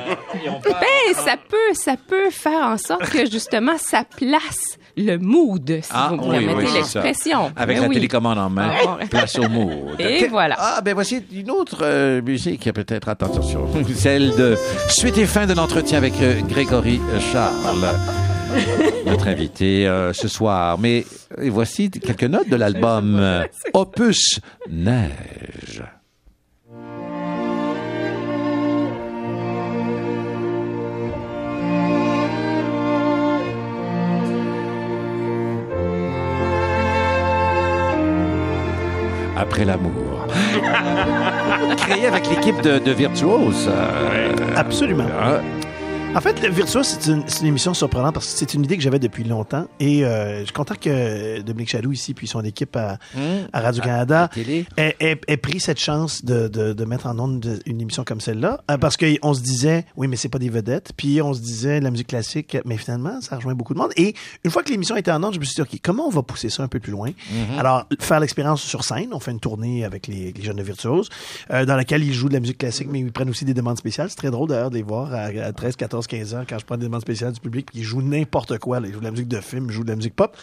A: et on part-
C: Ben, ça peut, ça peut faire en sorte que, justement, ça place le mood, si
A: Ah,
C: vous me
A: oui,
C: permettez
A: oui,
C: l'expression.
A: Avec la
C: oui.
A: télécommande en main,
C: Ah,
A: place au mood.
C: Et voilà.
A: Ah, ben voici une autre euh, musique qui a peut-être attention, celle de suite et fin de l'entretien avec euh, Grégory Charles, notre invité euh, ce soir. Mais euh, voici quelques notes de l'album Opus Neige. Après l'amour. Créé avec l'équipe de, de Virtuose. euh,
E: Absolument.
A: ah,
E: En fait, le Virtuose, c'est une, émission surprenante parce que c'est une idée que j'avais depuis longtemps. Et euh, je suis content que Dominique Chaloux, ici, puis son équipe à, à Radio-Canada, ait, ait- ait pris cette chance de, de, de mettre en onde de- une émission comme celle-là. Euh, parce qu'on se disait, oui, mais c'est pas des vedettes. Puis on se disait, la musique classique, mais finalement, ça rejoint beaucoup de monde. Et une fois que l'émission était en onde, je me suis dit, OK, comment on va pousser ça un peu plus loin? Alors, faire l'expérience sur scène. On fait une tournée avec les, les jeunes de Virtuose, euh, dans laquelle ils jouent de la musique classique, mais ils prennent aussi des demandes spéciales. C'est très drôle d'ailleurs de les voir à, à 13, 14, 15 ans quand je prends des demandes spéciales du public, puis ils jouent n'importe quoi. là. Ils jouent de la musique de film, ils jouent de la musique pop.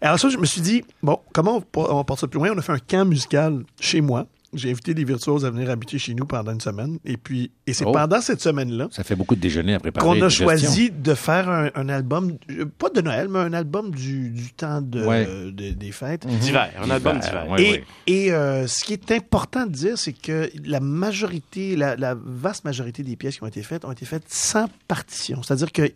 E: Alors ça, je me suis dit, bon, comment on, on porte ça plus loin? On a fait un camp musical chez moi. J'ai invité des virtuoses à venir habiter chez nous pendant une semaine. Et puis, et c'est
A: Oh.
E: pendant cette semaine-là
A: Ça fait beaucoup de déjeuner à préparer.
E: qu'on a choisi de faire un, un album, euh, pas de Noël, mais un album du, du temps de,
A: Ouais.
E: de- des fêtes.
B: D'hiver, un album
A: D'hiver, ouais,
E: et
A: ouais.
E: et euh, ce qui est important de dire, c'est que la majorité, la, la vaste majorité des pièces qui ont été faites ont été faites sans partition. C'est-à-dire qu'il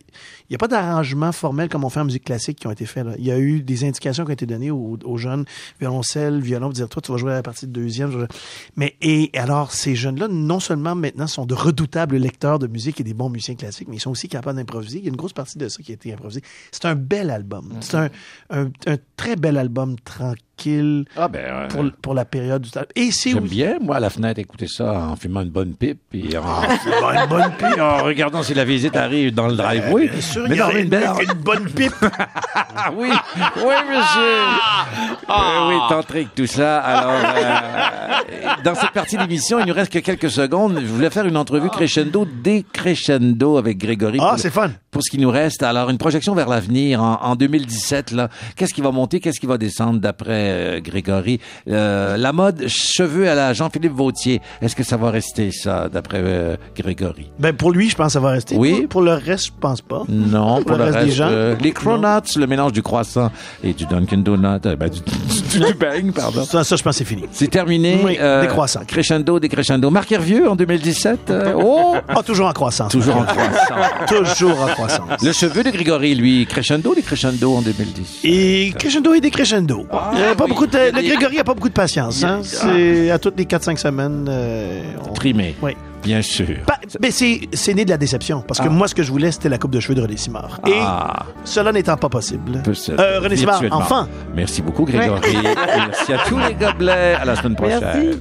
E: n'y a pas d'arrangement formel comme on fait en musique classique qui ont été faits. là. Il y a eu des indications qui ont été données aux, aux jeunes violoncelles, violon, pour dire toi, tu vas jouer à la partie de deuxième. je vais- Mais et alors, ces jeunes-là, non seulement maintenant sont de redoutables lecteurs de musique et des bons musiciens classiques, mais ils sont aussi capables d'improviser. Il y a une grosse partie de ça qui a été improvisée. C'est un bel album. C'est un, un, un très bel album tranquille
A: Ah ben, euh,
E: pour, pour la période du temps. Et c'est
A: J'aime bien, moi, à la fenêtre, écouter ça en fumant une bonne pipe et en,
E: Bon, une bonne pipe.
A: en regardant si la visite arrive dans le driveway.
E: Bien sûr,
A: Mais non, une belle...
E: une bonne pipe.
A: Ah oui, oui, monsieur. Euh, oui, tantrique, tout ça. Alors, euh, dans cette partie d'émission, il nous reste que quelques secondes. Je voulais faire une entrevue crescendo, décrescendo avec Grégory.
E: Ah,
A: pour-
E: c'est fun.
A: Pour ce qui nous reste, alors une projection vers l'avenir en, en 2017 là, qu'est-ce qui va monter, qu'est-ce qui va descendre d'après euh, Grégory Euh, La mode cheveux à la Jean-Philippe Vautier, est-ce que ça va rester ça d'après euh, Grégory?
E: Ben, pour lui, je pense que ça va rester.
A: Oui.
E: Pour, pour le reste, je pense pas.
A: Non, pour,
E: le reste des gens?
A: euh, les cronuts, le mélange du croissant et du Dunkin Donut, euh, ben, du, du bang, pardon.
E: Ça, ça, je pense que c'est fini.
A: C'est terminé.
E: Oui, des croissants.
A: Crescendo, des crescendo. Marc Hervieux en 2017. euh, oh,
E: Ah, toujours en croissance.
A: toujours en croissant.
E: Toujours en croissance.
A: Le cheveu de Grégory, lui, crescendo, des crescendo en 2010.
E: Et crescendo et décrescendo. Il y a pas
A: oui.
E: beaucoup de, le Grégory a pas beaucoup de patience. Hein? C'est à toutes les 4-5 semaines. euh, on-
A: Trimé.
E: Oui.
A: Bien sûr.
E: Mais c'est c'est né de la déception. Parce que
A: Ah.
E: moi, ce que je voulais, c'était la coupe de cheveux de René Simard. Et
A: Ah,
E: cela n'étant pas possible. Euh, René Simard, enfant.
A: Merci beaucoup, Grégory. Merci à tous les gobelets. À la semaine prochaine.
F: Merci.